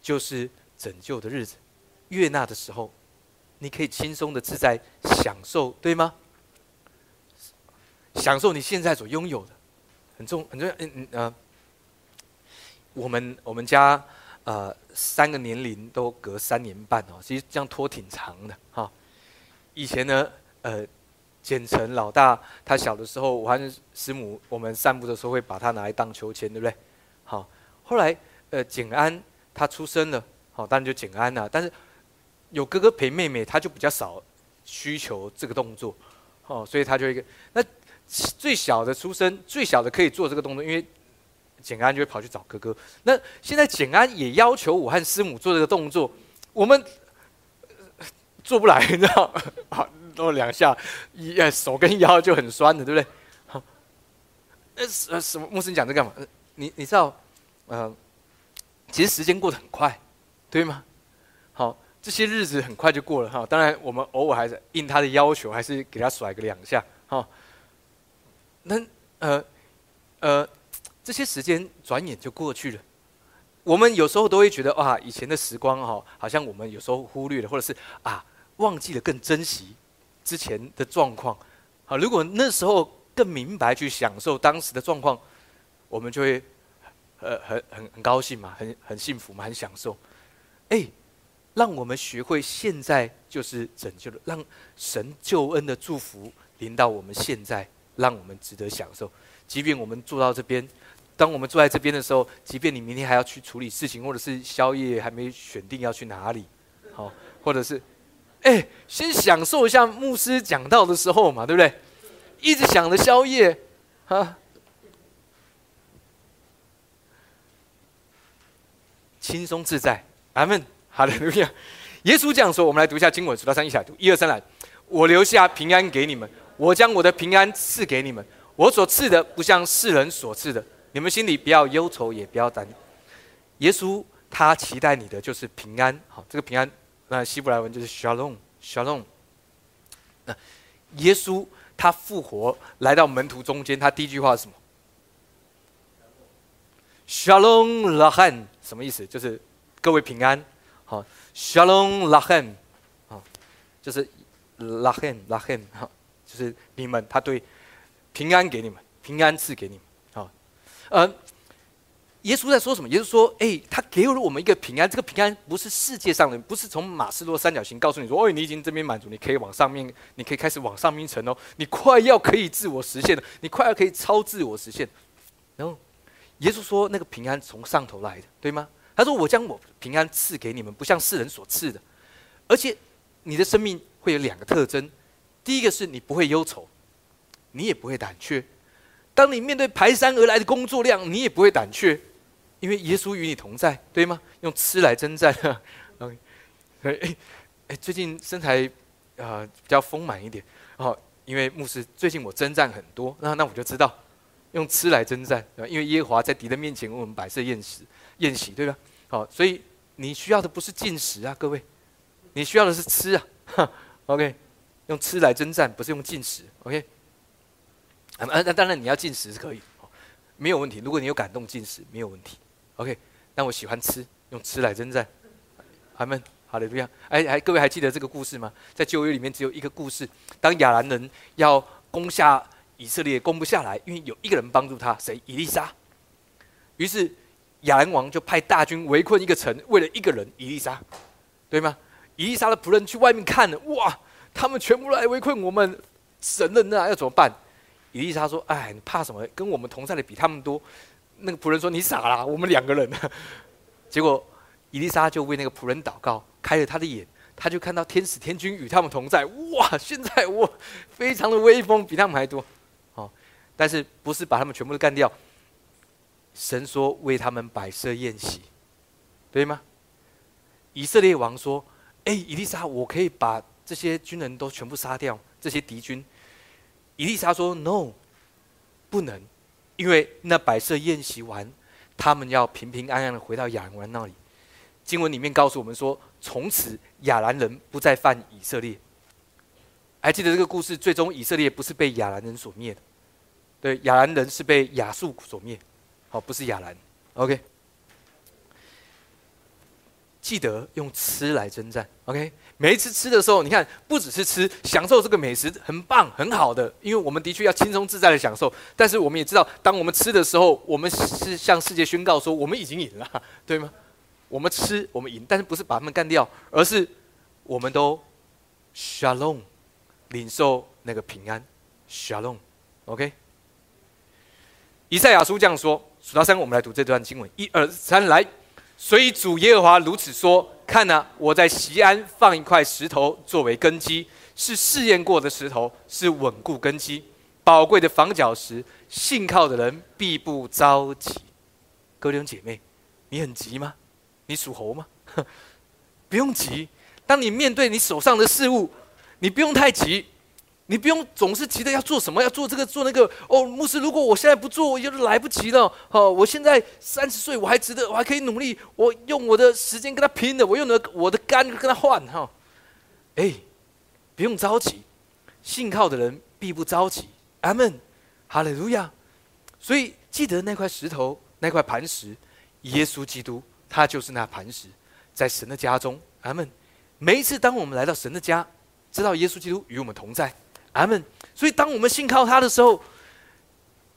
就是拯救的日子。悦纳的时候。你可以轻松的自在享受，对吗？享受你现在所拥有的，很重很重要。嗯嗯呃，我们我们家呃三个年龄都隔三年半哦，其实这样拖挺长的哈。以前呢，呃，简成老大他小的时候，我和师母我们散步的时候会把他拿来荡秋千，对不对？好，后来呃简安他出生了，好，当然就简安了，但是。有哥哥陪妹妹，他就比较少需求这个动作，哦，所以他就一个那最小的出生，最小的可以做这个动作，因为简安就会跑去找哥哥。那现在简安也要求我和师母做这个动作，我们做不来，你知道？好，弄两下，一手跟腰就很酸的，对不对？好，呃，什么？牧师讲这干嘛？你你知道？呃，其实时间过得很快，对吗？好。这些日子很快就过了哈，当然我们偶尔还是应他的要求，还是给他甩个两下哈。那呃呃，这些时间转眼就过去了。我们有时候都会觉得哇，以前的时光哈，好像我们有时候忽略了，或者是啊忘记了更珍惜之前的状况。好，如果那时候更明白去享受当时的状况，我们就会呃很很很高兴嘛，很很幸福嘛，很享受。哎。让我们学会现在就是拯救的，让神救恩的祝福临到我们现在，让我们值得享受。即便我们坐到这边，当我们坐在这边的时候，即便你明天还要去处理事情，或者是宵夜还没选定要去哪里，好，或者是，哎，先享受一下牧师讲道的时候嘛，对不对？一直想着宵夜，哈，轻松自在，阿门。好的，路亚，耶稣这样说。我们来读一下经文，数到三一起来读。一二三来，我留下平安给你们，我将我的平安赐给你们。我所赐的不像世人所赐的，你们心里不要忧愁，也不要担。耶稣他期待你的就是平安。好，这个平安，那希伯来文就是 shalom，shalom。那耶稣他复活来到门徒中间，他第一句话是什么？shalom lahan，什么意思？就是各位平安。好，Shalom Lachem，好，就是 Lachem Lachem，好，就是你们，他对平安给你们，平安赐给你们，好，呃，耶稣在说什么？耶稣说，哎，他给了我们一个平安，这个平安不是世界上的，不是从马斯洛三角形告诉你说，哦，你已经这边满足，你可以往上面，你可以开始往上面一层哦，你快要可以自我实现了，你快要可以超自我实现，然后耶稣说，那个平安从上头来的，对吗？他说：“我将我平安赐给你们，不像世人所赐的。而且，你的生命会有两个特征：第一个是你不会忧愁，你也不会胆怯。当你面对排山而来的工作量，你也不会胆怯，因为耶稣与你同在，对吗？用吃来征战。嗯，哎哎，最近身材啊比较丰满一点哦，因为牧师最近我征战很多，那那我就知道用吃来征战，因为耶和华在敌人面前为我们摆设宴食。”宴席对吧？好，所以你需要的不是进食啊，各位，你需要的是吃啊。OK，用吃来征战，不是用进食。OK，啊，那当然你要进食是可以，没有问题。如果你有感动进食，没有问题。OK，但我喜欢吃，用吃来征战。阿门，好的，这样。哎，还各位还记得这个故事吗？在旧约里面只有一个故事，当亚兰人要攻下以色列，攻不下来，因为有一个人帮助他，谁？以利沙。于是。亚兰王就派大军围困一个城，为了一个人伊丽莎，对吗？伊丽莎的仆人去外面看了，哇，他们全部来围困我们，神人啊，要怎么办？伊丽莎说：“哎，你怕什么？跟我们同在的比他们多。”那个仆人说：“你傻啦，我们两个人。”结果伊丽莎就为那个仆人祷告，开了他的眼，他就看到天使天君与他们同在。哇，现在我非常的威风，比他们还多。哦，但是不是把他们全部都干掉？神说为他们摆设宴席，对吗？以色列王说：“哎，以利沙，我可以把这些军人都全部杀掉，这些敌军。伊丽莎说：“No，不能，因为那摆设宴席完，他们要平平安安的回到亚兰那里。经文里面告诉我们说，从此亚兰人不再犯以色列。还记得这个故事？最终以色列不是被亚兰人所灭的，对，亚兰人是被亚述所灭。哦，不是亚兰。OK。”记得用吃来征战，OK？每一次吃的时候，你看，不只是吃，享受这个美食，很棒，很好的，因为我们的确要轻松自在的享受。但是我们也知道，当我们吃的时候，我们是向世界宣告说，我们已经赢了，对吗？我们吃，我们赢，但是不是把他们干掉，而是我们都 shalom，领受那个平安，shalom，OK？以赛亚书这样说，数到三，我们来读这段经文，一二三，来。所以主耶和华如此说：“看呐，我在西安放一块石头作为根基，是试验过的石头，是稳固根基、宝贵的防脚石。信靠的人必不着急。”哥弟兄姐妹，你很急吗？你属猴吗？不用急。当你面对你手上的事物，你不用太急。你不用总是急着要做什么，要做这个做那个。哦，牧师，如果我现在不做，我就来不及了。哦，我现在三十岁，我还值得，我还可以努力。我用我的时间跟他拼的，我用的我的肝跟他换哈。哎，不用着急，信靠的人必不着急。阿门，哈利路亚。所以记得那块石头，那块磐石，耶稣基督，他就是那磐石，在神的家中。阿门。每一次当我们来到神的家，知道耶稣基督与我们同在。阿门。所以，当我们信靠他的时候，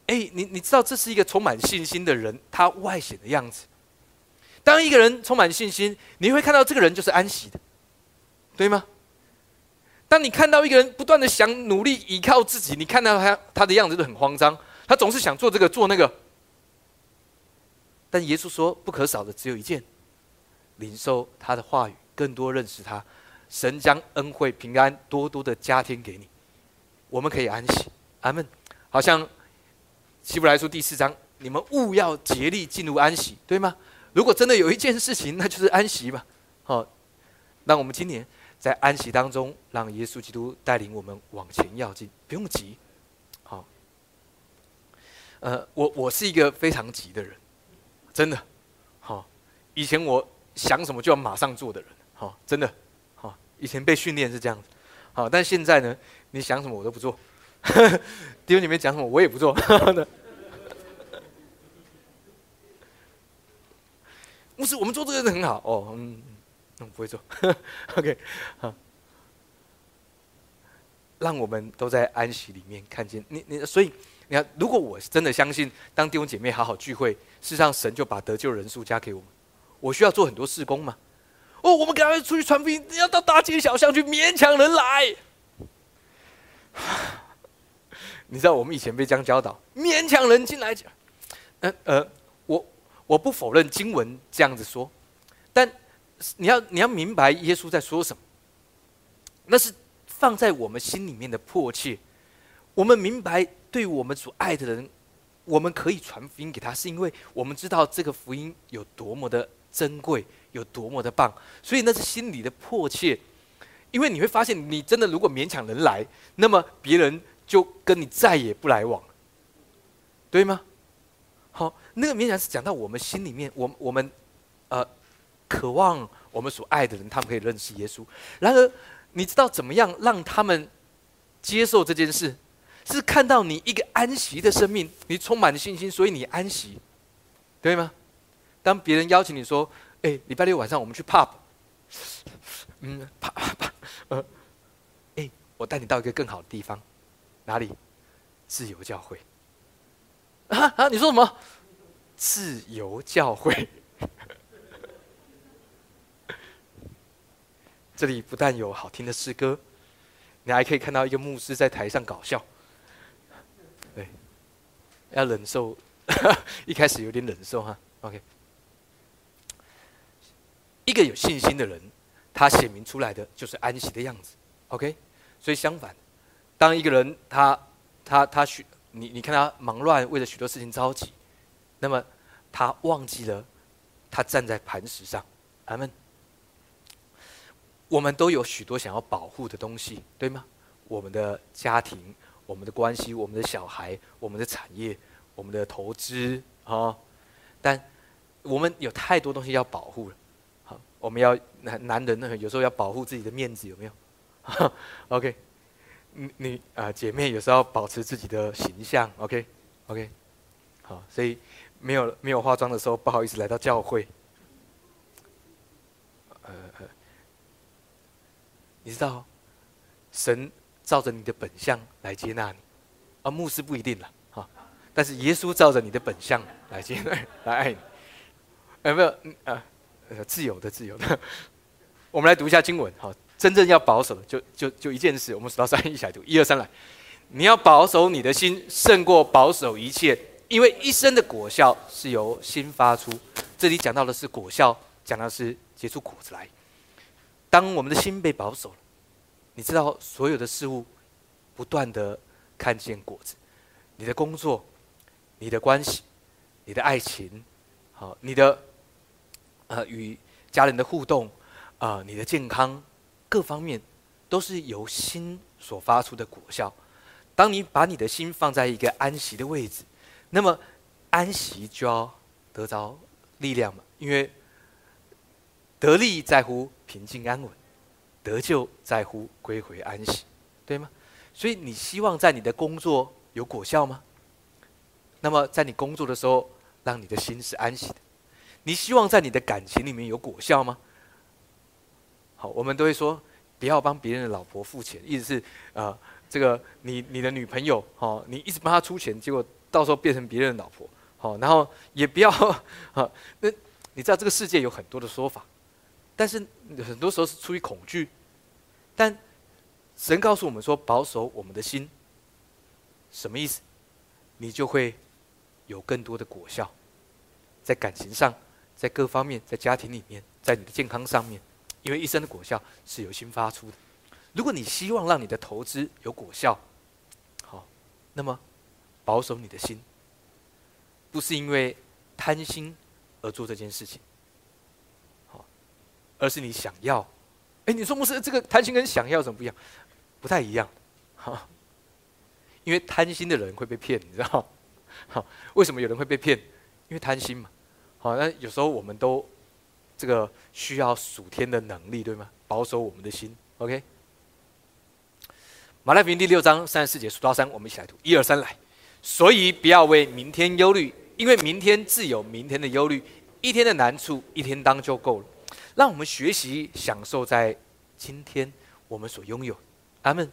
哎，你你知道，这是一个充满信心的人，他外显的样子。当一个人充满信心，你会看到这个人就是安息的，对吗？当你看到一个人不断的想努力依靠自己，你看到他他的样子都很慌张，他总是想做这个做那个。但耶稣说，不可少的只有一件：领受他的话语，更多认识他。神将恩惠平安多多的加添给你。我们可以安息，阿门。好像希伯来书第四章，你们务要竭力进入安息，对吗？如果真的有一件事情，那就是安息嘛。好，那我们今年在安息当中，让耶稣基督带领我们往前要进，不用急。好，呃，我我是一个非常急的人，真的。好，以前我想什么就要马上做的人，好，真的。好，以前被训练是这样子。好，但现在呢？你想什么我都不做，弟兄姐妹讲什么我也不做。牧师，我们做这个人很好哦，嗯，我不会做。OK，好，让我们都在安息里面看见你你。所以你看，如果我真的相信，当弟兄姐妹好好聚会，事实上神就把得救人数加给我们。我需要做很多事工吗？哦，我们赶快出去传福音，要到大街小巷去勉强人来。你知道我们以前被这样教导，勉强人进来讲，呃呃，我我不否认经文这样子说，但你要你要明白耶稣在说什么，那是放在我们心里面的迫切。我们明白，对我们所爱的人，我们可以传福音给他，是因为我们知道这个福音有多么的珍贵，有多么的棒，所以那是心里的迫切。因为你会发现，你真的如果勉强人来，那么别人就跟你再也不来往，对吗？好，那个勉强是讲到我们心里面，我我们呃渴望我们所爱的人，他们可以认识耶稣。然而，你知道怎么样让他们接受这件事？是看到你一个安息的生命，你充满了信心，所以你安息，对吗？当别人邀请你说：“哎，礼拜六晚上我们去 pub。”嗯，啪啪啪，呃，哎，我带你到一个更好的地方，哪里？自由教会。啊啊！你说什么？自由教会。这里不但有好听的诗歌，你还可以看到一个牧师在台上搞笑。对，要忍受，一开始有点忍受哈。OK，一个有信心的人。他显明出来的就是安息的样子，OK。所以相反，当一个人他他他许你你看他忙乱，为了许多事情着急，那么他忘记了他站在磐石上。阿门。我们都有许多想要保护的东西，对吗？我们的家庭、我们的关系、我们的小孩、我们的产业、我们的投资啊。但我们有太多东西要保护了。我们要男男人呢，有时候要保护自己的面子，有没有？OK，你你啊，姐妹有时候要保持自己的形象。OK，OK，好，所以没有没有化妆的时候，不好意思来到教会。呃呃，你知道，神照着你的本相来接纳你，啊，牧师不一定了，哈，但是耶稣照着你的本相来接纳，来爱你，有没有？呃，自由的，自由的。我们来读一下经文，好，真正要保守的，就就就一件事，我们数到三一起来读，一二三来，你要保守你的心，胜过保守一切，因为一生的果效是由心发出。这里讲到的是果效，讲的是。结出果子来。当我们的心被保守了，你知道所有的事物不断的看见果子。你的工作、你的关系、你的爱情，好，你的呃与家人的互动啊，你的健康各方面，都是由心所发出的果效。当你把你的心放在一个安息的位置，那么安息就要得着力量嘛，因为。得利在乎平静安稳，得救在乎归回安息，对吗？所以你希望在你的工作有果效吗？那么在你工作的时候，让你的心是安息的。你希望在你的感情里面有果效吗？好，我们都会说不要帮别人的老婆付钱，意思是啊，这个你你的女朋友，好，你一直帮她出钱，结果到时候变成别人的老婆，好，然后也不要啊，那你知道这个世界有很多的说法。但是很多时候是出于恐惧，但神告诉我们说：保守我们的心，什么意思？你就会有更多的果效，在感情上，在各方面，在家庭里面，在你的健康上面，因为一生的果效是由心发出的。如果你希望让你的投资有果效，好，那么保守你的心，不是因为贪心而做这件事情。好而是你想要，哎，你说牧师，这个贪心跟想要怎么不一样？不太一样，哈。因为贪心的人会被骗，你知道？好，为什么有人会被骗？因为贪心嘛。好，那有时候我们都这个需要属天的能力，对吗？保守我们的心。OK。马太福音第六章三十四节数到三，我们一起来读，一二三来。所以不要为明天忧虑，因为明天自有明天的忧虑，一天的难处一天当就够了。让我们学习享受在今天我们所拥有，阿门。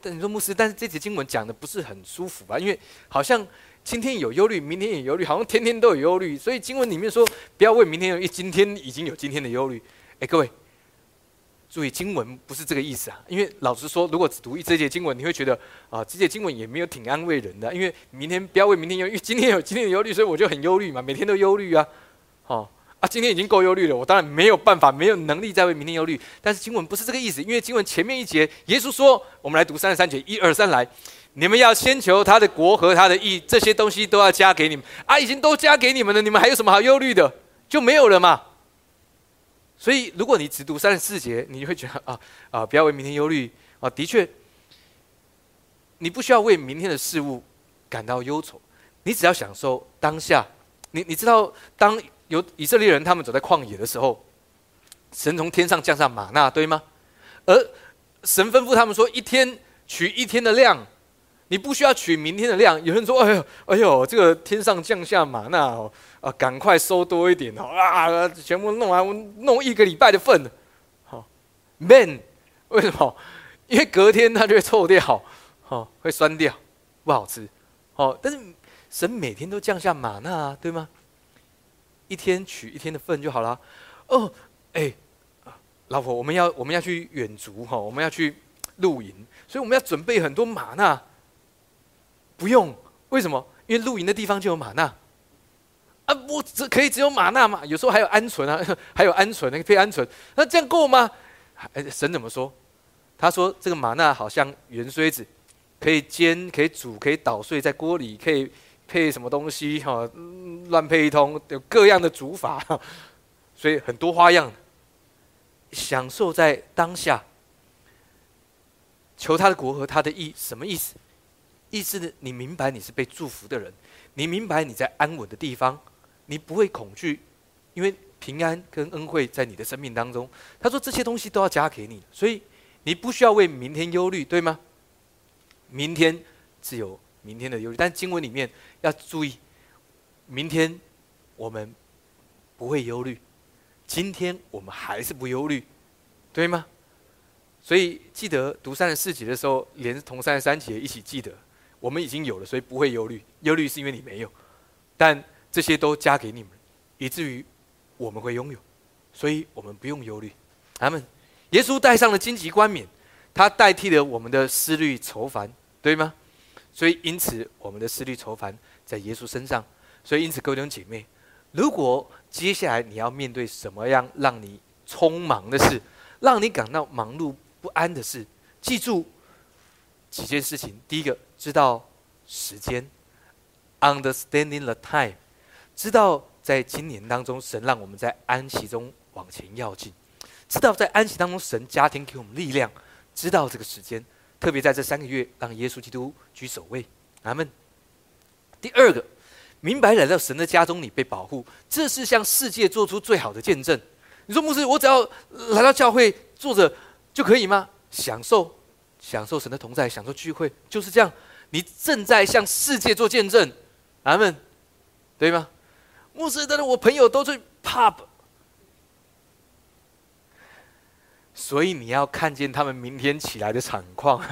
但你说牧师，但是这节经文讲的不是很舒服吧？因为好像今天有忧虑，明天也忧虑，好像天天都有忧虑。所以经文里面说，不要为明天忧虑，今天已经有今天的忧虑。哎，各位注意，经文不是这个意思啊。因为老实说，如果只读一这节经文，你会觉得啊，这节经文也没有挺安慰人的。因为明天不要为明天忧虑，今天有今天的忧虑，所以我就很忧虑嘛，每天都忧虑啊，好。啊，今天已经够忧虑了，我当然没有办法，没有能力再为明天忧虑。但是经文不是这个意思，因为经文前面一节，耶稣说：“我们来读三十三节，一二三来，你们要先求他的国和他的义，这些东西都要加给你们。啊，已经都加给你们了，你们还有什么好忧虑的？就没有了嘛。所以，如果你只读三十四节，你就会觉得啊 啊，不要为明天忧虑啊。的确，你不需要为明天的事物感到忧愁，你只要享受当下。你你知道当。有以色列人，他们走在旷野的时候，神从天上降下玛纳，对吗？而神吩咐他们说：一天取一天的量，你不需要取明天的量。有人说：哎呦，哎呦，这个天上降下玛纳哦，啊，赶快收多一点哦，啊，全部弄完，弄一个礼拜的份。好，man，为什么？因为隔天它就会臭掉，好，会酸掉，不好吃。好，但是神每天都降下玛纳，对吗？一天取一天的份就好了。哦，哎，老婆，我们要我们要去远足哈，我们要去露营，所以我们要准备很多玛纳。不用，为什么？因为露营的地方就有玛纳。啊，我只可以只有玛纳嘛？有时候还有鹌鹑啊，还有鹌鹑，那个配鹌鹑，那这样够吗？神怎么说？他说这个玛纳好像圆锥子，可以煎，可以煮，可以捣碎在锅里，可以。配什么东西哈？乱配一通，有各样的煮法，所以很多花样。享受在当下，求他的国和他的意，什么意思？意思呢？你明白你是被祝福的人，你明白你在安稳的地方，你不会恐惧，因为平安跟恩惠在你的生命当中。他说这些东西都要加给你，所以你不需要为明天忧虑，对吗？明天自有明天的忧虑，但经文里面要注意，明天我们不会忧虑，今天我们还是不忧虑，对吗？所以记得读三十四节的时候，连同三十三节一起记得，我们已经有了，所以不会忧虑。忧虑是因为你没有，但这些都加给你们，以至于我们会拥有，所以我们不用忧虑。他们，耶稣戴上了荆棘冠冕，他代替了我们的思虑愁烦，对吗？所以因此我们的思虑愁烦在耶稣身上。所以因此各位弟兄姐妹，如果接下来你要面对什么样让你匆忙的事，让你感到忙碌。不安的事，记住几件事情。第一个，知道时间，understanding the time，知道在今年当中，神让我们在安息中往前要进，知道在安息当中，神家庭给我们力量，知道这个时间，特别在这三个月，让耶稣基督居首位。阿门。第二个，明白来到神的家中，你被保护，这是向世界做出最好的见证。你说牧师，我只要来到教会坐着。就可以吗？享受，享受神的同在，享受聚会，就是这样。你正在向世界做见证，阿门，对吗？牧师，但是我朋友都去 pub，所以你要看见他们明天起来的惨况，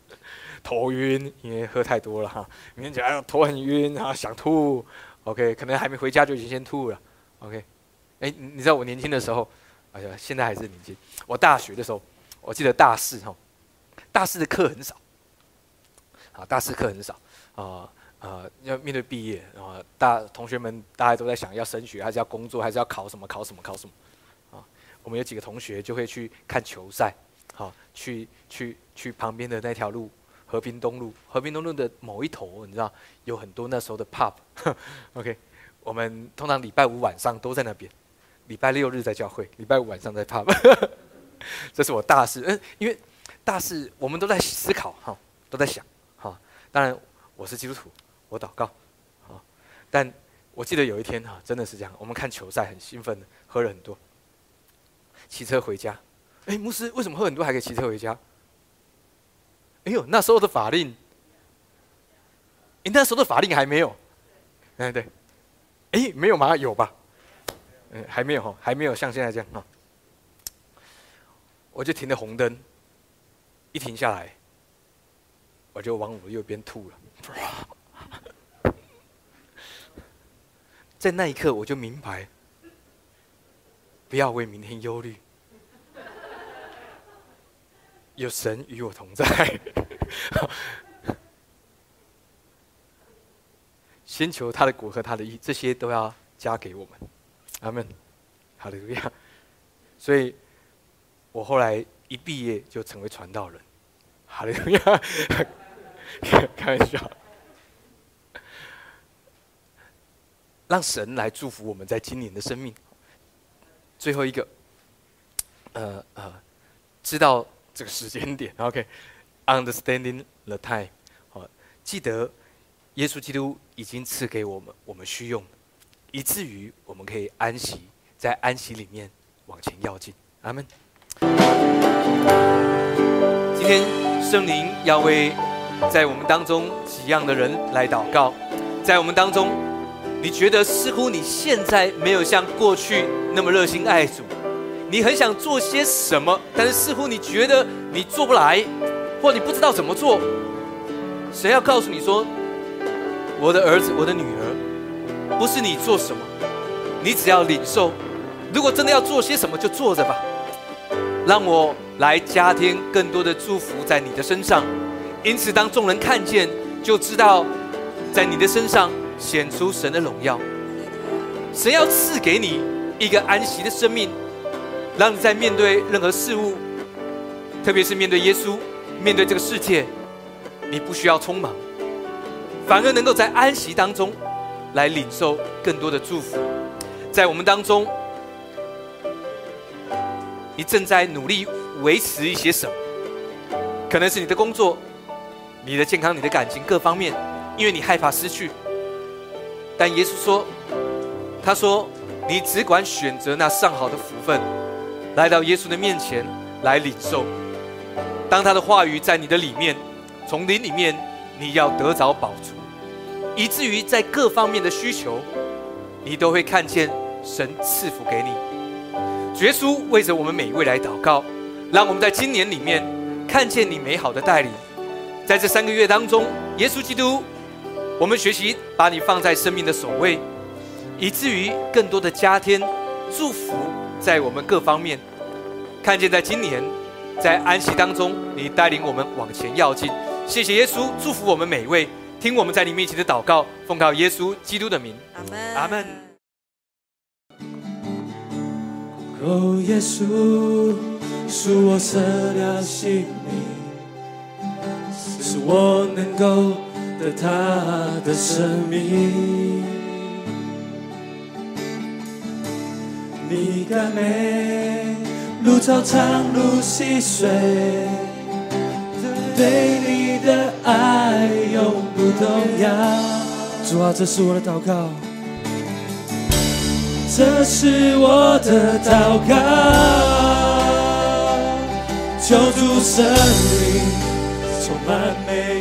头晕，因为喝太多了哈。明天起来头很晕啊，想吐。OK，可能还没回家就已经先吐了。OK，哎，你知道我年轻的时候，哎呀，现在还是年轻。我大学的时候。我记得大四哈，大四的课很少，大四课很少，啊啊，要面对毕业啊，大同学们大家都在想要升学还是要工作还是要考什么考什么考什么，啊，我们有几个同学就会去看球赛，好，去去去旁边的那条路和平东路，和平东路的某一头，你知道有很多那时候的 pub，OK，我们通常礼拜五晚上都在那边，礼拜六日在教会，礼拜五晚上在 pub。这是我大事，嗯，因为大事我们都在思考哈，都在想。当然我是基督徒，我祷告，好。但我记得有一天哈，真的是这样，我们看球赛很兴奋的，喝了很多，骑车回家。哎，牧师为什么喝很多还可以骑车回家？哎呦，那时候的法令，哎，那时候的法令还没有，哎对，哎没有吗？有吧？嗯，还没有哈，还没有像现在这样哈。我就停了红灯，一停下来，我就往我右边吐了。在那一刻，我就明白，不要为明天忧虑，有神与我同在。先求他的果和他的意，这些都要加给我们。阿门。好的，路亚。所以。我后来一毕业就成为传道人，好利路亚！开玩笑，让神来祝福我们在今年的生命。最后一个，呃呃，知道这个时间点，OK，understanding the time，好，记得耶稣基督已经赐给我们我们需用，以至于我们可以安息，在安息里面往前要进。阿门。今天圣灵要为在我们当中几样的人来祷告，在我们当中，你觉得似乎你现在没有像过去那么热心爱主，你很想做些什么，但是似乎你觉得你做不来，或你不知道怎么做。谁要告诉你说，我的儿子，我的女儿，不是你做什么，你只要领受。如果真的要做些什么，就做着吧。让我来加添更多的祝福在你的身上，因此当众人看见，就知道在你的身上显出神的荣耀。神要赐给你一个安息的生命，让你在面对任何事物，特别是面对耶稣、面对这个世界，你不需要匆忙，反而能够在安息当中来领受更多的祝福，在我们当中。你正在努力维持一些什么？可能是你的工作、你的健康、你的感情各方面，因为你害怕失去。但耶稣说：“他说，你只管选择那上好的福分，来到耶稣的面前来领受。当他的话语在你的里面，从灵里面，你要得着宝足，以至于在各方面的需求，你都会看见神赐福给你。”主耶稣为着我们每一位来祷告，让我们在今年里面看见你美好的带领。在这三个月当中，耶稣基督。我们学习把你放在生命的首位，以至于更多的加添祝福在我们各方面。看见在今年，在安息当中，你带领我们往前要进。谢谢耶稣，祝福我们每一位，听我们在你面前的祷告，奉靠耶稣基督的名。阿门。阿门。哦，耶稣，是我舍了性命，是我能够。得他的生命，你甘美，路超长路细碎，对你的爱永不动摇。主啊，这是我的祷告，这是我的祷告，求主圣灵充满每一个人。